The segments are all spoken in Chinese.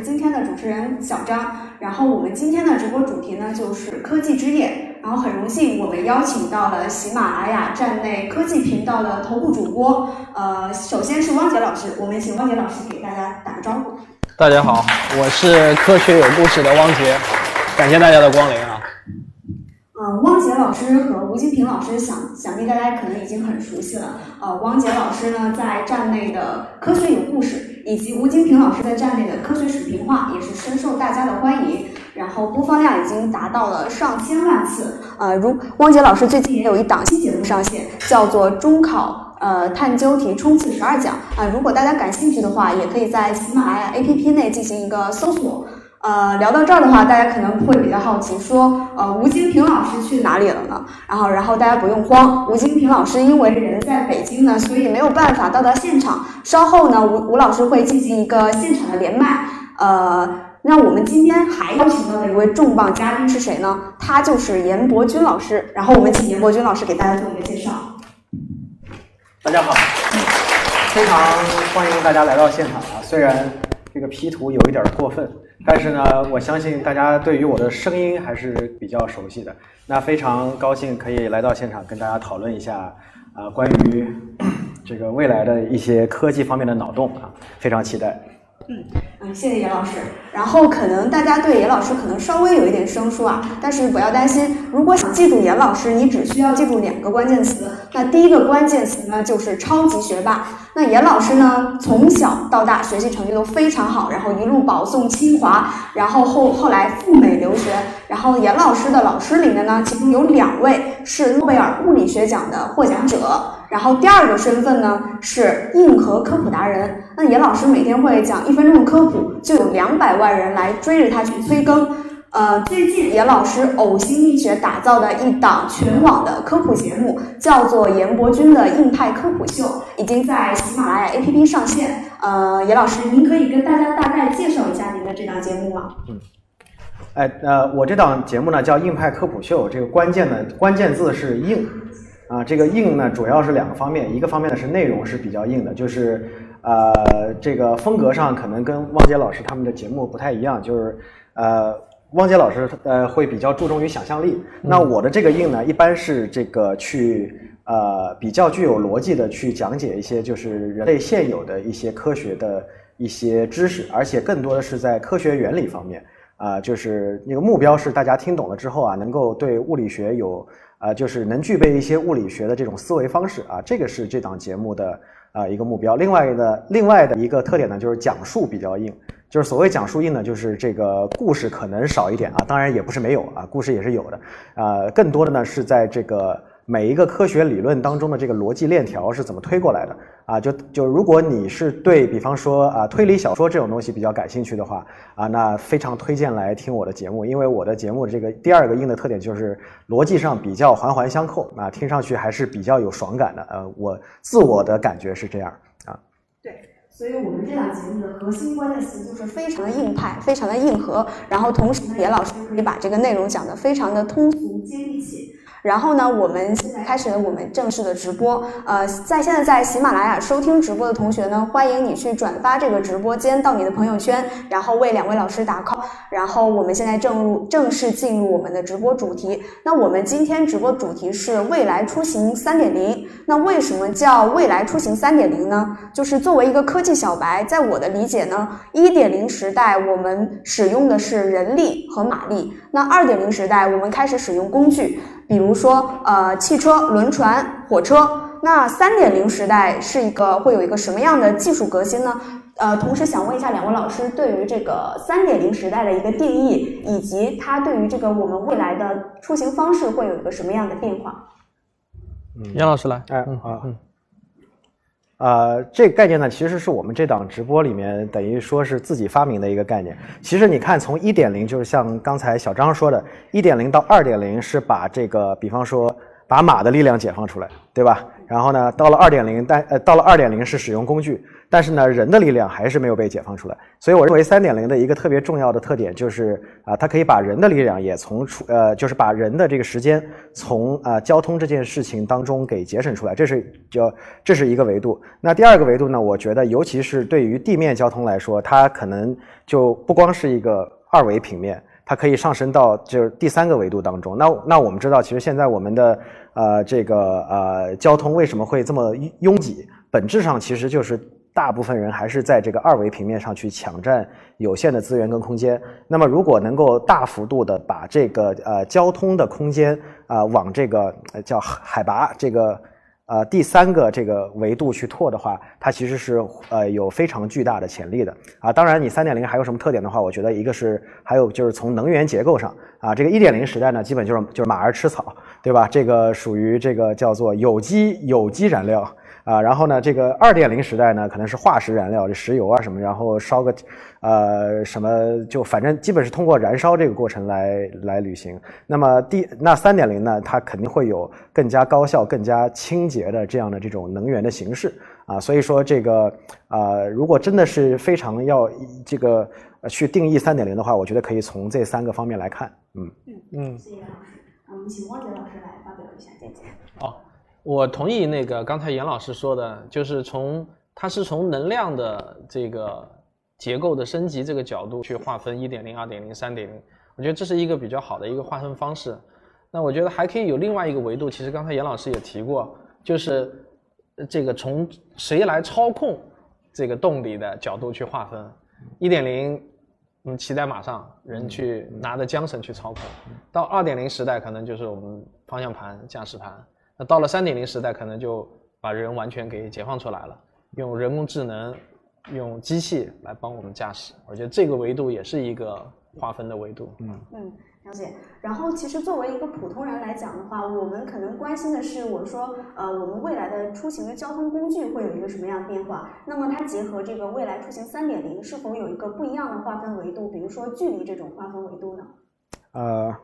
今天的主持人小张，然后我们今天的直播主题呢就是科技之夜，然后很荣幸我们邀请到了喜马拉雅站内科技频道的头部主播，呃，首先是汪杰老师，我们请汪杰老师给大家打个招呼。大家好，我是科学有故事的汪杰，感谢大家的光临。汪杰老师和吴金平老师想想必大家可能已经很熟悉了。呃，汪杰老师呢在站内的科学有故事，以及吴金平老师在站内的科学视频化也是深受大家的欢迎，然后播放量已经达到了上千万次。呃，如汪杰老师最近也有一档新节目上线，叫做中考呃探究题冲刺十二讲啊、如果大家感兴趣的话，也可以在喜马拉雅 APP 内进行一个搜索。呃，聊到这儿的话，大家可能会比较好奇，说，呃，吴金平老师去哪里了呢？然后，然后大家不用慌，吴金平老师因为人在北京呢，所以没有办法到达现场。稍后呢，吴吴老师会进行一个现场的连麦。呃，那我们今天还邀请到的一位重磅嘉宾是谁呢？他就是严伯君老师。然后我们请严伯君老师给大家做一个介绍。大家好，非常欢迎大家来到现场啊！虽然这个 P 图有一点过分，但是呢，我相信大家对于我的声音还是比较熟悉的。那非常高兴可以来到现场跟大家讨论一下啊、关于这个未来的一些科技方面的脑洞啊，非常期待。嗯，谢谢严老师。然后可能大家对严老师可能稍微有一点生疏啊，但是不要担心，如果想记住严老师，你只需要记住两个关键词。那第一个关键词呢，就是超级学霸。那严老师呢，从小到大学习成绩都非常好，然后一路保送清华，然后后后来赴美留学。然后严老师的老师里面呢，其中有两位是诺贝尔物理学奖的获奖者。然后第二个身份呢是硬核科普达人。那严老师每天会讲一分钟的科普，就有两百万人来追着他去催更。呃，最近严老师呕心沥血打造的一档全网的科普节目，叫做严伯君的硬派科普秀，已经在喜马拉雅 APP 上线。呃，严老师，您可以跟大家大概介绍一下您的这档节目吗？嗯哎，呃，我这档节目呢叫《硬派科普秀》，这个关键呢关键字是硬，啊，这个硬呢主要是两个方面，一个方面呢是内容是比较硬的，就是呃这个风格上可能跟汪杰老师他们的节目不太一样，就是呃汪杰老师呃会比较注重于想象力，那我的这个硬呢一般是这个去呃比较具有逻辑的去讲解一些就是人类现有的一些科学的一些知识，而且更多的是在科学原理方面。啊、就是那个目标是大家听懂了之后啊，能够对物理学有啊、就是能具备一些物理学的这种思维方式啊，这个是这档节目的啊、一个目标。另外的另外的一个特点呢，就是讲述比较硬，就是所谓讲述硬呢，就是这个故事可能少一点啊，当然也不是没有啊，故事也是有的啊、更多的呢是在这个。每一个科学理论当中的这个逻辑链条是怎么推过来的啊？就就如果你是对比方说啊推理小说这种东西比较感兴趣的话啊，那非常推荐来听我的节目，因为我的节目这个第二个硬的特点就是逻辑上比较环环相扣啊，听上去还是比较有爽感的。呃，我自我的感觉是这样啊。对，所以我们这档节目的核心关键词就是非常的硬派，非常的硬核。然后同时呢，严老师可以把这个内容讲得非常的通俗接地气。然后呢，我们现在开始了我们正式的直播。呃，在现在在喜马拉雅收听直播的同学呢，欢迎你去转发这个直播间到你的朋友圈，然后为两位老师打 call。然后我们现在正入正式进入我们的直播主题。那我们今天直播主题是未来出行三点零。那为什么叫未来出行三点零呢？就是作为一个科技小白，在我的理解呢，一点零时代我们使用的是人力和马力，那二点零时代我们开始使用工具，比如说呃汽车、轮船、火车。那三点零时代是一个会有一个什么样的技术革新呢？呃，同时想问一下两位老师对于这个三点零时代的一个定义，以及它对于这个我们未来的出行方式会有一个什么样的变化？嗯杨老师来，哎嗯好嗯呃，这个概念呢，其实是我们这档直播里面等于说是自己发明的一个概念。其实你看，从一点零，就是像刚才小张说的，一点零到二点零是把这个，比方说把马的力量解放出来，对吧？然后呢，到了二点零，但呃，到了二点零是使用工具，但是呢，人的力量还是没有被解放出来。所以我认为三点零的一个特别重要的特点就是啊，它可以把人的力量也从出呃，就是把人的这个时间从啊交通这件事情当中给节省出来，这是就这是一个维度。那第二个维度呢，我觉得尤其是对于地面交通来说，它可能就不光是一个二维平面。它可以上升到就是第三个维度当中。那那我们知道，其实现在我们的呃这个呃交通为什么会这么拥挤？本质上其实就是大部分人还是在这个二维平面上去抢占有限的资源跟空间。那么如果能够大幅度的把这个呃交通的空间啊往这个叫海拔这个。呃，第三个这个维度去拓的话，它其实是呃有非常巨大的潜力的啊。当然，你三点零还有什么特点的话，我觉得一个是还有就是从能源结构上啊，这个一点零时代呢，基本就是就是马儿吃草，对吧？这个属于这个叫做有机有机燃料。啊，然后呢，这个二点零时代呢，可能是化石燃料，这石油啊什么，然后烧个，呃，什么就反正基本是通过燃烧这个过程来来旅行。那么第那三点零呢，它肯定会有更加高效、更加清洁的这样的这种能源的形式啊。所以说这个啊，如果真的是非常要这个去定义三点零的话，我觉得可以从这三个方面来看。嗯嗯，谢谢老师。我们请汪杰老师来发表一下见解。好。我同意那个刚才严老师说的，就是从它是从能量的这个结构的升级这个角度去划分一点零、二点零、三点零，我觉得这是一个比较好的一个划分方式。那我觉得还可以有另外一个维度，其实刚才严老师也提过，就是这个从谁来操控这个动力的角度去划分。一点零，嗯，骑在马上，人去拿着缰绳去操控；到二点零时代，可能就是我们方向盘、驾驶盘。那到了三点零时代，可能就把人完全给解放出来了，用人工智能、用机器来帮我们驾驶。我觉得这个维度也是一个划分的维度。嗯嗯，了解。然后，其实作为一个普通人来讲的话，我们可能关心的是，我说，呃，我们未来的出行的交通工具会有一个什么样的变化？那么，它结合这个未来出行三点零，是否有一个不一样的划分维度？比如说距离这种划分维度呢？呃。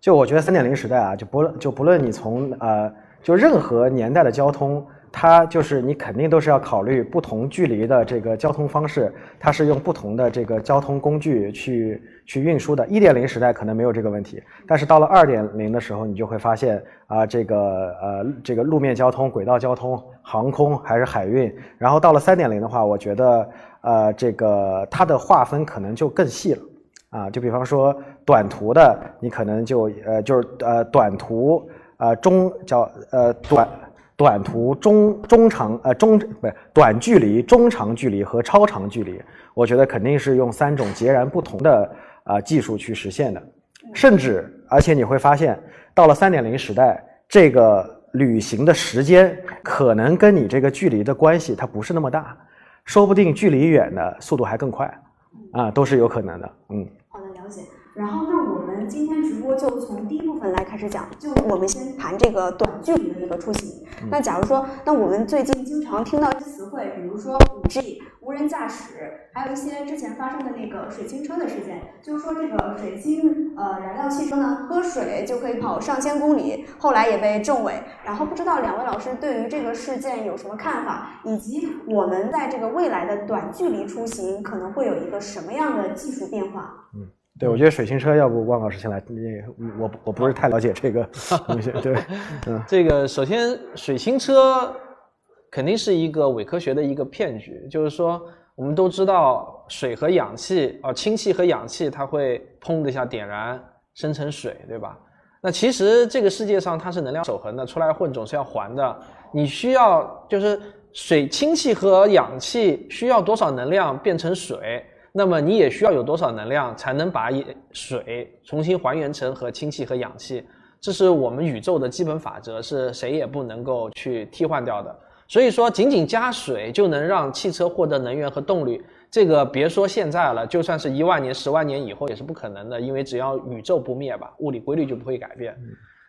就我觉得三点零时代啊，就不论就不论你从呃，就任何年代的交通，它就是你肯定都是要考虑不同距离的这个交通方式，它是用不同的这个交通工具去去运输的。一点零时代可能没有这个问题，但是到了二点零的时候，你就会发现啊，这个呃，这个路面交通、轨道交通、航空还是海运，然后到了三点零的话，我觉得呃，这个它的划分可能就更细了。啊，就比方说短途的，你可能就呃就是呃短途呃中叫呃短短途中中长呃中不是短距离中长距离和超长距离，我觉得肯定是用三种截然不同的啊技术去实现的，甚至而且你会发现到了三点零时代，这个旅行的时间可能跟你这个距离的关系它不是那么大，说不定距离远的速度还更快，啊都是有可能的，嗯。然后，那我们今天直播就从第一部分来开始讲，就我们先谈这个短距离的一个出行。那假如说，那我们最近经常听到词汇，比如说五 G、无人驾驶，还有一些之前发生的那个水清车的事件，就是说这个水清呃燃料汽车呢，喝水就可以跑上千公里，后来也被证伪。然后不知道两位老师对于这个事件有什么看法，以及我们在这个未来的短距离出行可能会有一个什么样的技术变化？嗯。对，我觉得水星车要不汪老师先来，你我我不是太了解这个东西。对，嗯，这个首先水星车肯定是一个伪科学的一个骗局，就是说我们都知道水和氧气啊，氢气和氧气它会砰的一下点燃生成水，对吧？那其实这个世界上它是能量守恒的，出来混总是要还的。你需要就是水氢气和氧气需要多少能量变成水？那么你也需要有多少能量才能把水重新还原成和氢气和氧气？这是我们宇宙的基本法则，是谁也不能够去替换掉的。所以说，仅仅加水就能让汽车获得能源和动力，这个别说现在了，就算是一万年、十万年以后也是不可能的。因为只要宇宙不灭吧，物理规律就不会改变。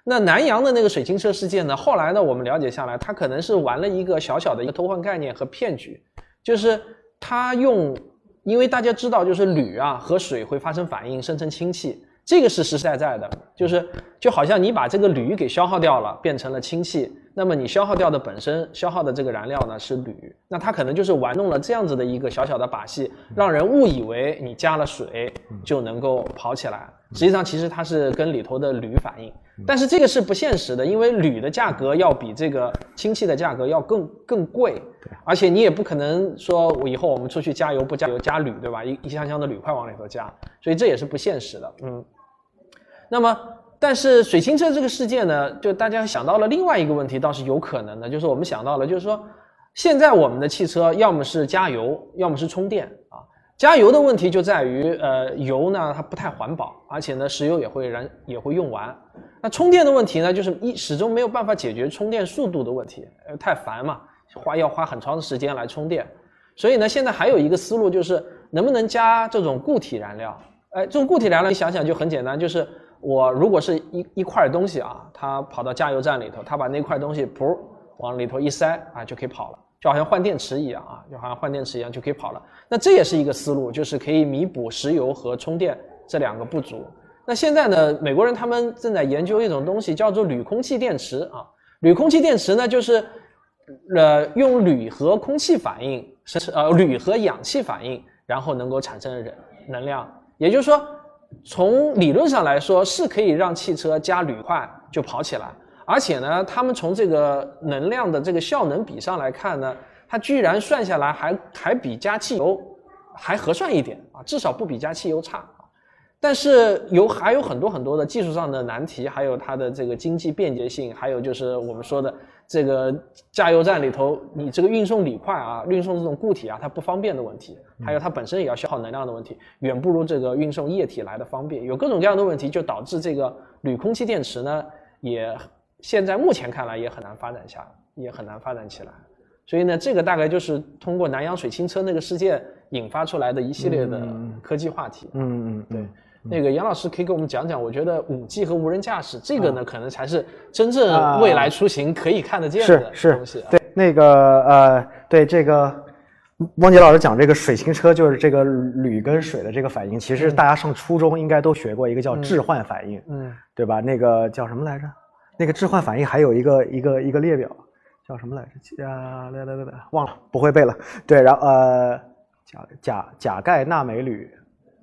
那南洋的那个水晶车事件呢？后来呢，我们了解下来，它可能是玩了一个小小的一个偷换概念和骗局，就是它用。因为大家知道，就是铝啊和水会发生反应，生成氢气。这个是实实在在的，就是就好像你把这个铝给消耗掉了，变成了氢气，那么你消耗掉的本身消耗的这个燃料呢是铝，那它可能就是玩弄了这样子的一个小小的把戏，让人误以为你加了水就能够跑起来，实际上其实它是跟里头的铝反应，但是这个是不现实的，因为铝的价格要比这个氢气的价格要更更贵，而且你也不可能说我以后我们出去加油不加油加铝对吧？一一箱箱的铝块往里头加，所以这也是不现实的，嗯。那么，但是水清车这个事件呢，就大家想到了另外一个问题，倒是有可能的，就是我们想到了，就是说，现在我们的汽车要么是加油，要么是充电啊。加油的问题就在于，呃，油呢它不太环保，而且呢石油也会燃也会用完。那充电的问题呢，就是一始终没有办法解决充电速度的问题，呃，太烦嘛，花要花很长的时间来充电。所以呢，现在还有一个思路就是能不能加这种固体燃料？哎，这种固体燃料你想想就很简单，就是。我如果是一一块东西啊，它跑到加油站里头，它把那块东西噗往里头一塞啊，就可以跑了，就好像换电池一样啊，就好像换电池一样就可以跑了。那这也是一个思路，就是可以弥补石油和充电这两个不足。那现在呢，美国人他们正在研究一种东西，叫做铝空气电池啊。铝空气电池呢，就是呃用铝和空气反应，是呃铝和氧气反应，然后能够产生能能量，也就是说。从理论上来说，是可以让汽车加铝块就跑起来，而且呢，他们从这个能量的这个效能比上来看呢，它居然算下来还还比加汽油还合算一点啊，至少不比加汽油差。但是有还有很多很多的技术上的难题，还有它的这个经济便捷性，还有就是我们说的。这个加油站里头，你这个运送铝块啊，运送这种固体啊，它不方便的问题，还有它本身也要消耗能量的问题，远不如这个运送液体来的方便。有各种各样的问题，就导致这个铝空气电池呢，也现在目前看来也很难发展下，也很难发展起来。所以呢，这个大概就是通过南洋水清车那个事件引发出来的一系列的科技话题。嗯嗯，对。那个杨老师可以给我们讲讲，我觉得五 G 和无人驾驶这个呢，可能才是真正未来出行可以看得见的东西。对，那个呃，对这个汪杰老师讲这个水行车，就是这个铝跟水的这个反应，其实大家上初中应该都学过一个叫置换反应，嗯，对吧？那个叫什么来着？那个置换反应还有一个一个一个列表，叫什么来着？啊，来来来来，忘了，不会背了。对，然后呃，钾钾钾钙钠镁铝。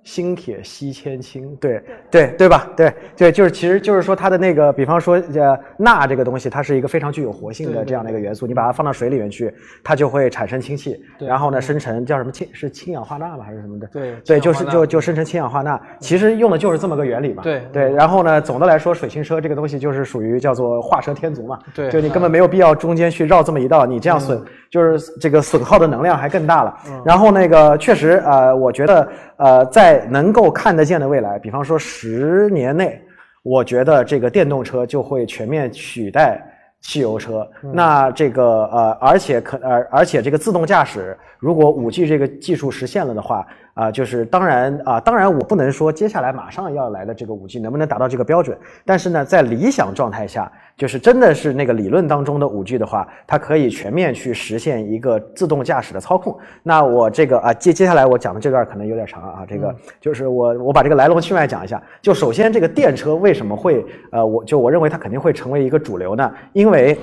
锌铁锡铅氢，对对对吧？对对，就是其实就是说它的那个，比方说呃钠这个东西，它是一个非常具有活性的这样的一个元素，你把它放到水里面去，它就会产生氢气，然后呢生成叫什么氢是氢氧化钠吗还是什么的？对对，就是就就生成氢氧化钠，其实用的就是这么个原理嘛。对对，然后呢，总的来说，水清车这个东西就是属于叫做画蛇添足嘛。对，就你根本没有必要中间去绕这么一道，你这样损就是这个损耗的能量还更大了。然后那个确实呃，我觉得呃在能够看。得见的未来，比方说十年内，我觉得这个电动车就会全面取代汽油车。那这个呃，而且可而而且这个自动驾驶，如果五 G 这个技术实现了的话。啊，就是当然啊，当然我不能说接下来马上要来的这个五 G 能不能达到这个标准，但是呢，在理想状态下，就是真的是那个理论当中的五 G 的话，它可以全面去实现一个自动驾驶的操控。那我这个啊，接接下来我讲的这段可能有点长啊，这个就是我我把这个来龙去脉讲一下。就首先这个电车为什么会呃，我就我认为它肯定会成为一个主流呢？因为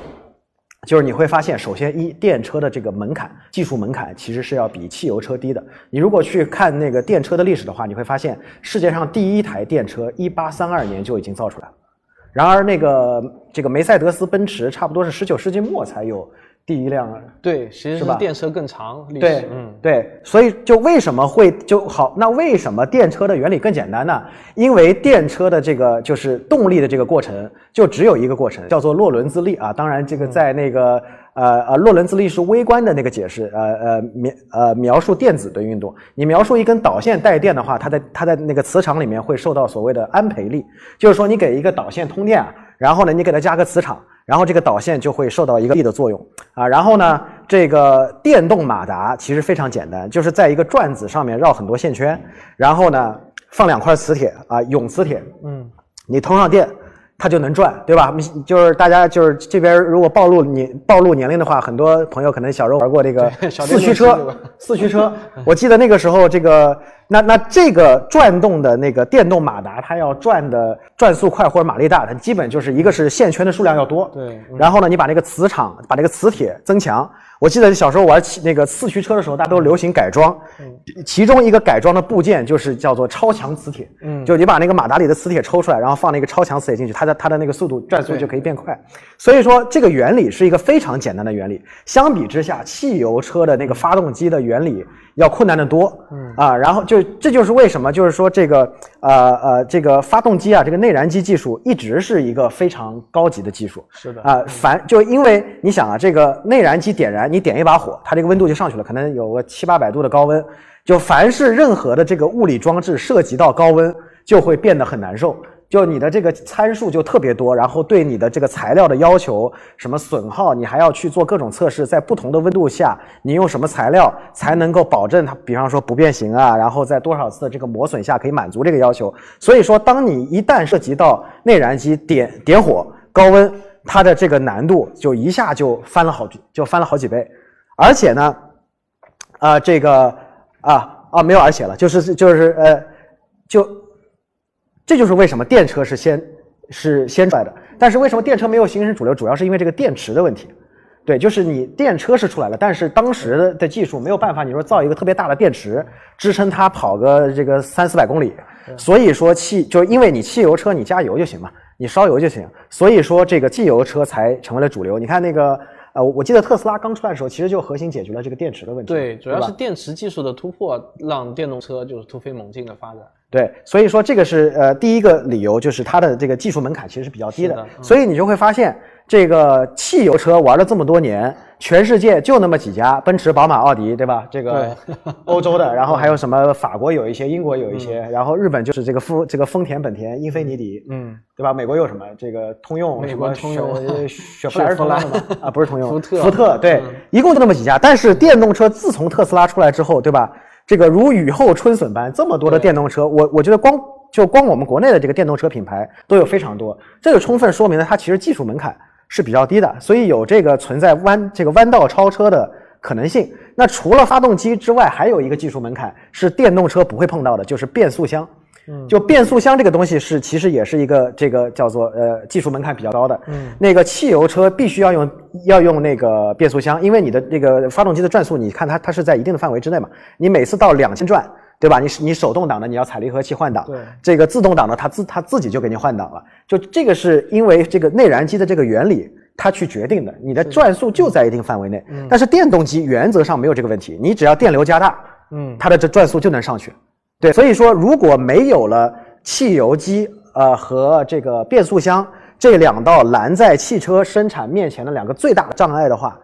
就是你会发现，首先一电车的这个门槛，技术门槛其实是要比汽油车低的。你如果去看那个电车的历史的话，你会发现世界上第一台电车一八三二年就已经造出来了。然而那个这个梅赛德斯奔驰差不多是十九世纪末才有。第一辆对，其实是电车更长。对，嗯，对，所以就为什么会就好？那为什么电车的原理更简单呢？因为电车的这个就是动力的这个过程，就只有一个过程，叫做洛伦兹力啊。当然，这个在那个呃呃，洛伦兹力是微观的那个解释，呃呃描呃描述电子的运动。你描述一根导线带电的话，它在它在那个磁场里面会受到所谓的安培力，就是说你给一个导线通电，然后呢，你给它加个磁场。然后这个导线就会受到一个力的作用。啊，然后呢，这个电动马达其实非常简单，就是在一个转子上面绕很多线圈，然后呢放两块磁铁啊，永磁铁，嗯，你通上电，它就能转，对吧？就是大家就是这边如果暴露年暴露年龄的话，很多朋友可能小时候玩过这个四驱车，四驱车。我记得那个时候，这个那那这个转动的那个电动马达，它要转的转速快或者马力大，它基本就是一个是线圈的数量要多，对。然后呢，你把那个磁场把那个磁铁增强。我记得小时候玩那个四驱车的时候，大家都流行改装，其中一个改装的部件就是叫做超强磁铁，嗯，就你把那个马达里的磁铁抽出来，然后放那个超强磁铁进去，它的它的那个速度转速就可以变快。所以说这个原理是一个非常简单的原理，相比之下，汽油车的那个发动机的原理要困难的多，嗯啊，然后就这就是为什么就是说这个呃呃这个发动机啊，这个内燃机技术一直是一个非常高级的技术，是的啊，凡就因为你想啊，这个内燃机点燃。你点一把火，它这个温度就上去了，可能有个七八百度的高温。就凡是任何的这个物理装置涉及到高温，就会变得很难受。就你的这个参数就特别多，然后对你的这个材料的要求，什么损耗，你还要去做各种测试，在不同的温度下，你用什么材料才能够保证它，比方说不变形啊，然后在多少次的这个磨损下可以满足这个要求。所以说，当你一旦涉及到内燃机点点火高温。它的这个难度就一下就翻了好就翻了好几倍，而且呢，啊，这个啊啊没有而且了，就是就是呃，就这就是为什么电车是先是先出来的，但是为什么电车没有形成主流，主要是因为这个电池的问题。对，就是你电车是出来了，但是当时的技术没有办法，你说造一个特别大的电池支撑它跑个这个三四百公里，所以说汽就是因为你汽油车你加油就行嘛。你烧油就行，所以说这个汽油车才成为了主流。你看那个，呃，我记得特斯拉刚出来的时候，其实就核心解决了这个电池的问题。对，主要是电池技术的突破，让电动车就是突飞猛进的发展。对，所以说这个是呃第一个理由，就是它的这个技术门槛其实是比较低的。所以你就会发现，这个汽油车玩了这么多年。全世界就那么几家，奔驰、宝马、奥迪，对吧？这个欧洲的，然后还有什么法国有一些，英国有一些，然后日本就是这个丰这个丰田、本田、英菲尼迪，嗯，对吧？美国有什么？这个通用，美国通用，雪佛兰是通用的啊，不是通用，福特，福特，对，一共就那么几家。但是电动车自从特斯拉出来之后，对吧？这个如雨后春笋般，这么多的电动车，我我觉得光就光我们国内的这个电动车品牌都有非常多，这就充分说明了它其实技术门槛。是比较低的，所以有这个存在弯这个弯道超车的可能性。那除了发动机之外，还有一个技术门槛是电动车不会碰到的，就是变速箱。嗯，就变速箱这个东西是其实也是一个这个叫做呃技术门槛比较高的。嗯，那个汽油车必须要用要用那个变速箱，因为你的这个发动机的转速，你看它它是在一定的范围之内嘛，你每次到两千转。对吧？你你手动挡的，你要踩离合器换挡。对，这个自动挡的，它自它自己就给你换挡了。就这个是因为这个内燃机的这个原理，它去决定的。你的转速就在一定范围内。嗯。但是电动机原则上没有这个问题，你只要电流加大，嗯，它的这转速就能上去。对，所以说如果没有了汽油机呃和这个变速箱这两道拦在汽车生产面前的两个最大的障碍的话，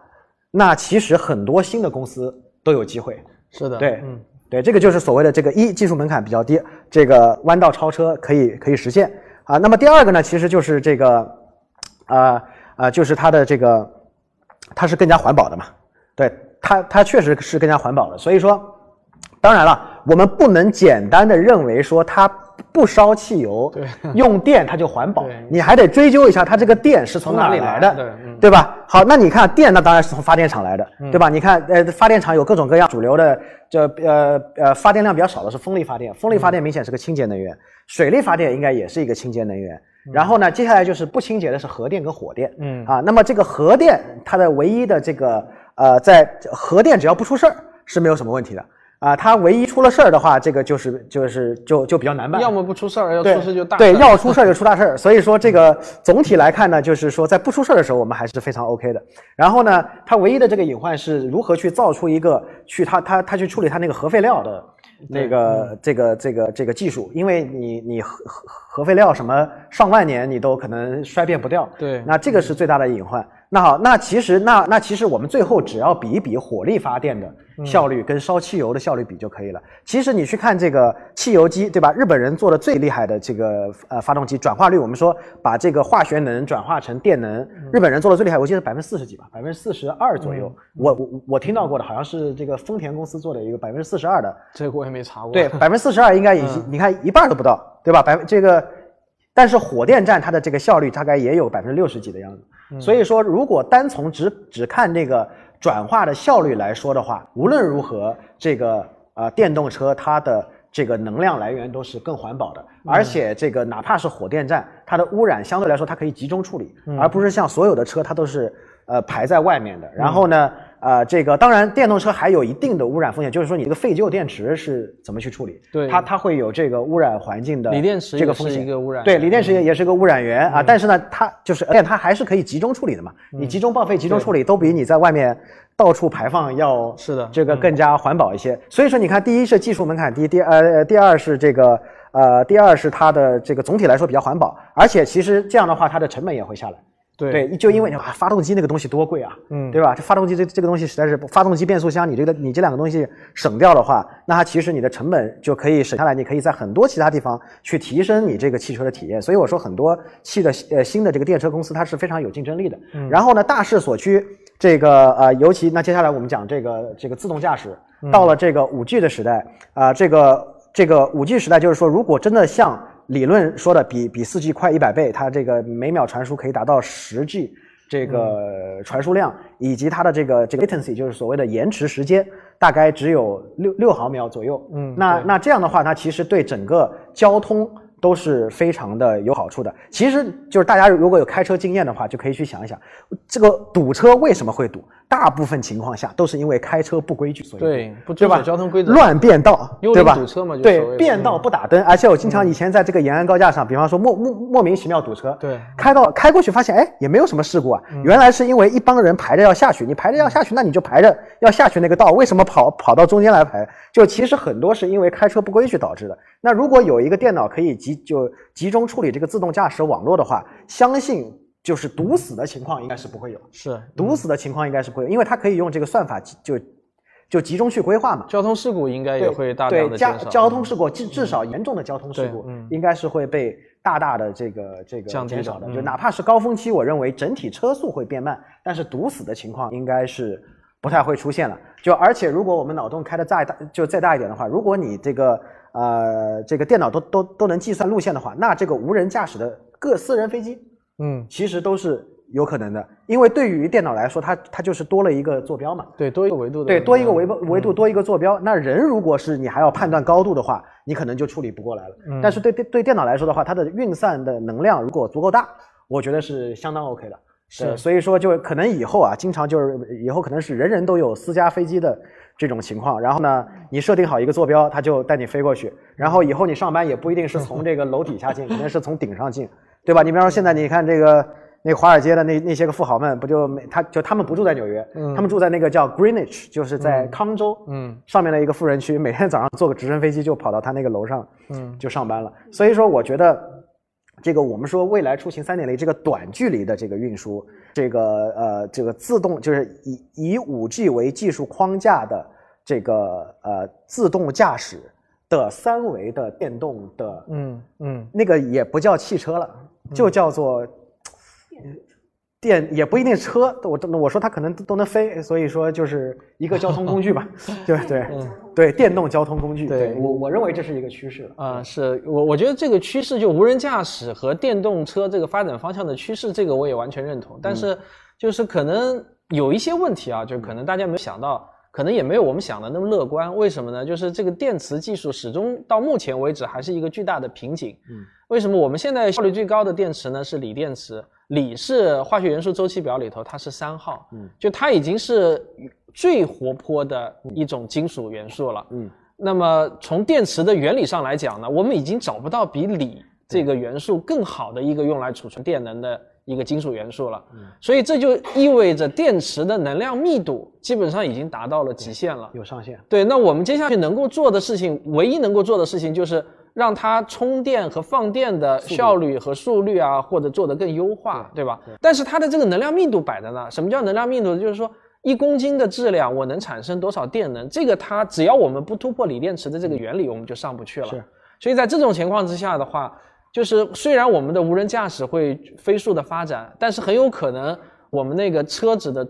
那其实很多新的公司都有机会。是的。对，嗯。对，这个就是所谓的这个一技术门槛比较低，这个弯道超车可以可以实现啊。那么第二个呢，其实就是这个，啊啊，就是它的这个，它是更加环保的嘛。对，它它确实是更加环保的。所以说，当然了，我们不能简单的认为说它。不烧汽油，用电它就环保。你还得追究一下，它这个电是从哪里来的，对吧？好，那你看电，那当然是从发电厂来的，对吧？你看，呃，发电厂有各种各样，主流的，这呃呃，发电量比较少的是风力发电，风力发电明显是个清洁能源，水力发电应该也是一个清洁能源。然后呢，接下来就是不清洁的是核电跟火电，嗯啊，那么这个核电它的唯一的这个呃，在核电只要不出事儿是没有什么问题的。啊，它唯一出了事儿的话，这个就是就是就就比较难办。要么不出事儿，要出事就大。对，要出事儿就出大事儿。所以说，这个总体来看呢，就是说在不出事儿的时候，我们还是非常 OK 的。然后呢，它唯一的这个隐患是如何去造出一个去它它它去处理它那个核废料的。那个这个这个这个技术，因为你你核核核废料什么上万年你都可能衰变不掉，对，那这个是最大的隐患。那好，那其实那那其实我们最后只要比一比火力发电的效率跟烧汽油的效率比就可以了。其实你去看这个汽油机，对吧？日本人做的最厉害的这个呃发动机转化率，我们说把这个化学能转化成电能，日本人做的最厉害，我记得百分之四十几吧，百分之四十二左右。我我我听到过的好像是这个丰田公司做的一个百分之四十二的，这个我也没查过。对，百分之四十二应该已经，你看一半都不到，对吧？百这个但是火电站它的这个效率大概也有百分之六十几的样子。所以说，如果单从只只看这个转化的效率来说的话，无论如何，这个呃电动车它的这个能量来源都是更环保的，而且这个哪怕是火电站，它的污染相对来说它可以集中处理，而不是像所有的车它都是呃排在外面的。然后呢？呃，这个当然，电动车还有一定的污染风险，就是说你这个废旧电池是怎么去处理？对，它它会有这个污染环境的锂电池这个风险。一个污染。对，锂电池也也是个污染源啊。但是呢，它就是而且它还是可以集中处理的嘛。你集中报废、集中处理，都比你在外面到处排放要是的这个更加环保一些。所以说，你看，第一是技术门槛低，第呃第二是这个呃第二是它的这个总体来说比较环保，而且其实这样的话，它的成本也会下来。对，就因为啊，发动机那个东西多贵啊，嗯，对吧？这发动机这这个东西实在是，发动机变速箱，你这个你这两个东西省掉的话，那它其实你的成本就可以省下来，你可以在很多其他地方去提升你这个汽车的体验。所以我说很多汽的呃新的这个电车公司它是非常有竞争力的。嗯然后呢，大势所趋，这个呃，尤其那接下来我们讲这个这个自动驾驶，到了这个五 G 的时代啊，这个这个五 G 时代就是说，如果真的像理论说的比比四 G 快一百倍，它这个每秒传输可以达到十 G 这个传输量，以及它的这个这个 latency 就是所谓的延迟时间，大概只有六六毫秒左右。嗯，那那这样的话，它其实对整个交通都是非常的有好处的。其实就是大家如果有开车经验的话，就可以去想一想，这个堵车为什么会堵？大部分情况下都是因为开车不规矩，所以对，不遵守交通规则，乱变道，对吧？堵车嘛，对，变道不打灯，而且我经常以前在这个延安高架上，比方说莫莫莫名其妙堵车，对，开到开过去发现哎也没有什么事故啊，原来是因为一帮人排着要下去，你排着要下去，那你就排着要下去那个道，为什么跑跑到中间来排？就其实很多是因为开车不规矩导致的。那如果有一个电脑可以集就集中处理这个自动驾驶网络的话，相信。就是堵死的情况应该是不会有，是堵死的情况应该是不会有，因为它可以用这个算法就就集中去规划嘛。交通事故应该也会大量的减少。交通事故至至少严重的交通事故应该是会被大大的这个这个减少的。就哪怕是高峰期，我认为整体车速会变慢，但是堵死的情况应该是不太会出现了。就而且如果我们脑洞开的再大就再大一点的话，如果你这个呃这个电脑都都都能计算路线的话，那这个无人驾驶的各私人飞机。嗯，其实都是有可能的，因为对于电脑来说，它它就是多了一个坐标嘛，对，多一个维度的，对，多一个维维度多一个坐标。那人如果是你还要判断高度的话，你可能就处理不过来了。但是对对对电脑来说的话，它的运算的能量如果足够大，我觉得是相当 OK 的。是，所以说就可能以后啊，经常就是以后可能是人人都有私家飞机的这种情况。然后呢，你设定好一个坐标，它就带你飞过去。然后以后你上班也不一定是从这个楼底下进，肯定是从顶上进。对吧？你比方说现在你看这个那华尔街的那那些个富豪们，不就每他就他们不住在纽约，他们住在那个叫 Greenwich，就是在康州，嗯，上面的一个富人区，每天早上坐个直升飞机就跑到他那个楼上，嗯，就上班了。所以说，我觉得这个我们说未来出行三点零这个短距离的这个运输，这个呃这个自动就是以以五 G 为技术框架的这个呃自动驾驶的三维的电动的，嗯嗯，那个也不叫汽车了。就叫做电，也不一定车。我我说它可能都能飞，所以说就是一个交通工具吧。对对对，电动交通工具。对我我认为这是一个趋势。啊，是我我觉得这个趋势就无人驾驶和电动车这个发展方向的趋势，这个我也完全认同。但是就是可能有一些问题啊，就可能大家没有想到，可能也没有我们想的那么乐观。为什么呢？就是这个电池技术始终到目前为止还是一个巨大的瓶颈。嗯。为什么我们现在效率最高的电池呢？是锂电池，锂是化学元素周期表里头它是三号，嗯，就它已经是最活泼的一种金属元素了，嗯。那么从电池的原理上来讲呢，我们已经找不到比锂这个元素更好的一个用来储存电能的一个金属元素了，嗯。所以这就意味着电池的能量密度基本上已经达到了极限了，有上限。对，那我们接下去能够做的事情，唯一能够做的事情就是。让它充电和放电的效率和速率啊，或者做得更优化，对吧？但是它的这个能量密度摆在那，什么叫能量密度？就是说一公斤的质量我能产生多少电能？这个它只要我们不突破锂电池的这个原理，我们就上不去了。是。所以在这种情况之下的话，就是虽然我们的无人驾驶会飞速的发展，但是很有可能我们那个车子的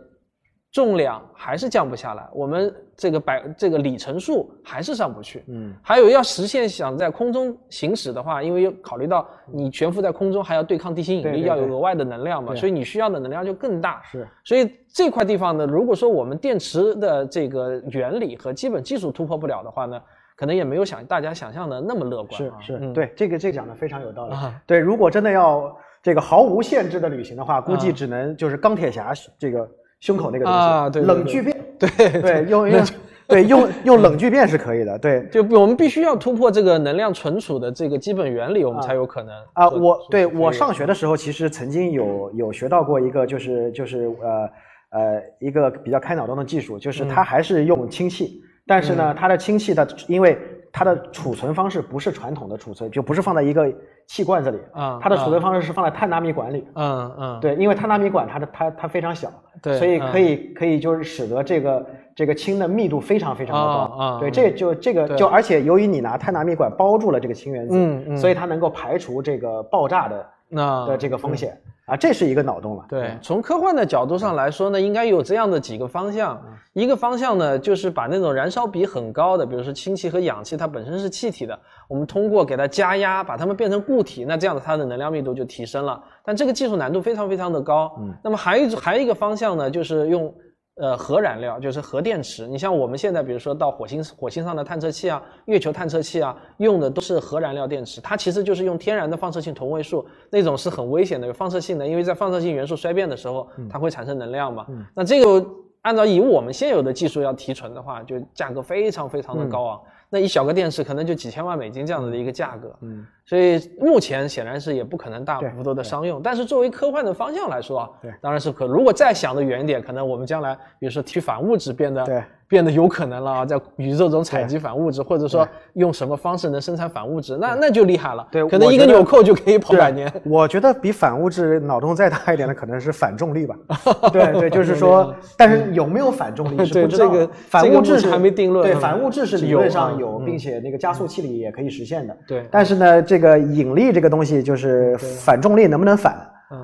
重量还是降不下来，我们这个百这个里程数还是上不去。嗯，还有要实现想在空中行驶的话，因为考虑到你悬浮在空中还要对抗地心引力，要有额外的能量嘛，所以你需要的能量就更大。是所以这块地方呢，如果说我们电池的这个原理和基本技术突破不了的话呢，可能也没有想大家想象的那么乐观、啊。是是，嗯、对这个这个讲的非常有道理啊。对，如果真的要这个毫无限制的旅行的话，估计啊只能就是钢铁侠这个胸口那个东西，啊对对对。冷聚变，对对，用用对用用冷聚变是可以的，对。就我们必须要突破这个能量存储的这个基本原理，我们才有可能啊，做我对我上学的时候，其实曾经有有学到过一个，就是就是呃呃一个比较开脑洞的技术，就是嗯。它还是用氢气，但是呢，它的氢气的因为它的储存方式不是传统的储存，就不是放在一个气罐子里，啊它的储存啊。方式是放在碳纳米管里。嗯嗯，对，因为碳纳米管它的它它非常小，对所以嗯。可以可以就是使得这个这个氢的密度非常非常的高。对，啊啊嗯这就这个就而且由于你拿碳纳米管包住了这个氢原子，嗯嗯。所以它能够排除这个爆炸的那的这个风险啊，这是一个脑洞了。对，从科幻的角度上来说呢，应该有这样的几个方向。一个方向呢，就是把那种燃烧比很高的，比如说氢气和氧气，它本身是气体的，我们通过给它加压，把它们变成固体，那这样的它的能量密度就提升了。但这个技术难度非常非常的高。嗯，那么还有一还有一个方向呢，就是用呃核燃料，就是核电池。你像我们现在，比如说到火星火星上的探测器啊，月球探测器啊，用的都是核燃料电池，它其实就是用天然的放射性同位素，那种是很危险的，有放射性的，因为在放射性元素衰变的时候，它会产生能量嘛。那这个按照以我们现有的技术要提纯的话，就价格非常非常的高昂。那一小个电池可能就几千万美金这样子的一个价格，嗯，所以目前显然是也不可能大幅度的商用。但是作为科幻的方向来说啊，对当然是可。如果再想的远一点，可能我们将来比如说提反物质变得对变得有可能了啊，在宇宙中采集反物质，或者说用什么方式能生产反物质，那那就厉害了。对可能一个纽扣就可以跑对百年。我觉得比反物质脑洞再大一点的，可能是反重力吧。对对，就是说，但是有没有反重力是对不知道。这个反物质是还没定论对，嗯反物质是理论上嗯有，嗯并且那个加速器里也可以实现的。对但是呢，这个引力这个东西，就是反重力能不能反，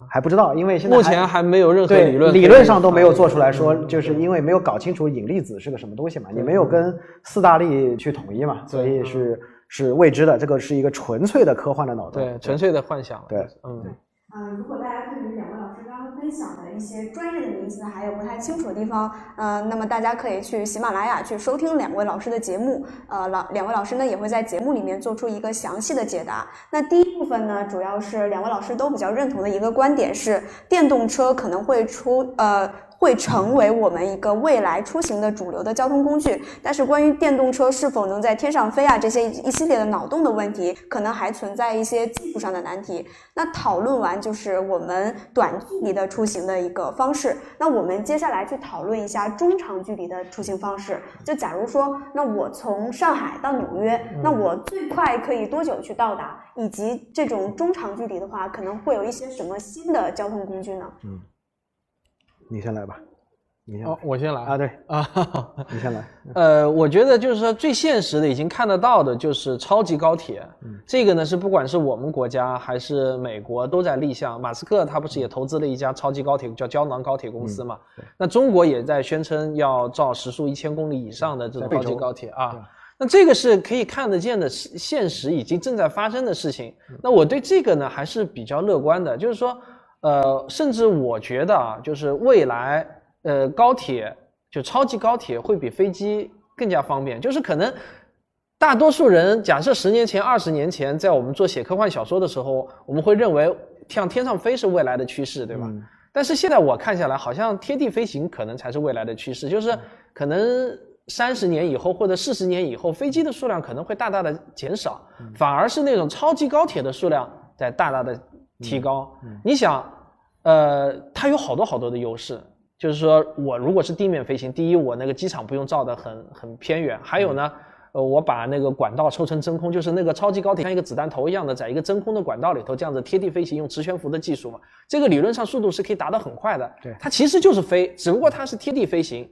还不知道，因为现在目前还没有任何理论理论上都没有做出来说，就是因为没有搞清楚引力子是个什么东西嘛，你没有跟四大力去统一嘛，所以是是未知的。这个是一个纯粹的科幻的脑洞。对纯粹的幻想。对，嗯。嗯，如果大家分享的一些专业的名词还有不太清楚的地方，嗯，那么大家可以去喜马拉雅去收听两位老师的节目，呃，老两位老师呢也会在节目里面做出一个详细的解答。那第一部分呢，主要是两位老师都比较认同的一个观点是，电动车可能会出呃。会成为我们一个未来出行的主流的交通工具，但是关于电动车是否能在天上飞啊这些一系列的脑洞的问题，可能还存在一些技术上的难题。那讨论完就是我们短距离的出行的一个方式，那我们接下来去讨论一下中长距离的出行方式。就假如说，那我从上海到纽约，那我最快可以多久去到达？以及这种中长距离的话，可能会有一些什么新的交通工具呢？你先来吧，你先来哦，我先来啊，对，啊。你先来。呃，我觉得就是说最现实的，已经看得到的，就是超级高铁。嗯这个呢是不管是我们国家还是美国都在立项。马斯克他不是也投资了一家超级高铁叫胶囊高铁公司嘛？那中国也在宣称要造时速一千公里以上的这种超级高铁啊。那这个是可以看得见的现实，已经正在发生的事情。那我对这个呢还是比较乐观的，就是说，呃，甚至我觉得啊，就是未来，呃，高铁就超级高铁会比飞机更加方便。就是可能大多数人，假设十年前、二十年前，在我们做写科幻小说的时候，我们会认为像天上飞是未来的趋势，对吧？但是现在我看下来，好像贴地飞行可能才是未来的趋势，就是可能三十年以后或者四十年以后，飞机的数量可能会大大的减少，反而是那种超级高铁的数量在大大的提高。你想，呃，它有好多好多的优势，就是说我如果是地面飞行，第一，我那个机场不用造的很很偏远，还有呢。呃，我把那个管道抽成真空，就是那个超级高铁像一个子弹头一样的，在一个真空的管道里头这样子贴地飞行，用磁悬浮的技术嘛，这个理论上速度是可以达到很快的。对它其实就是飞，只不过它是贴地飞行，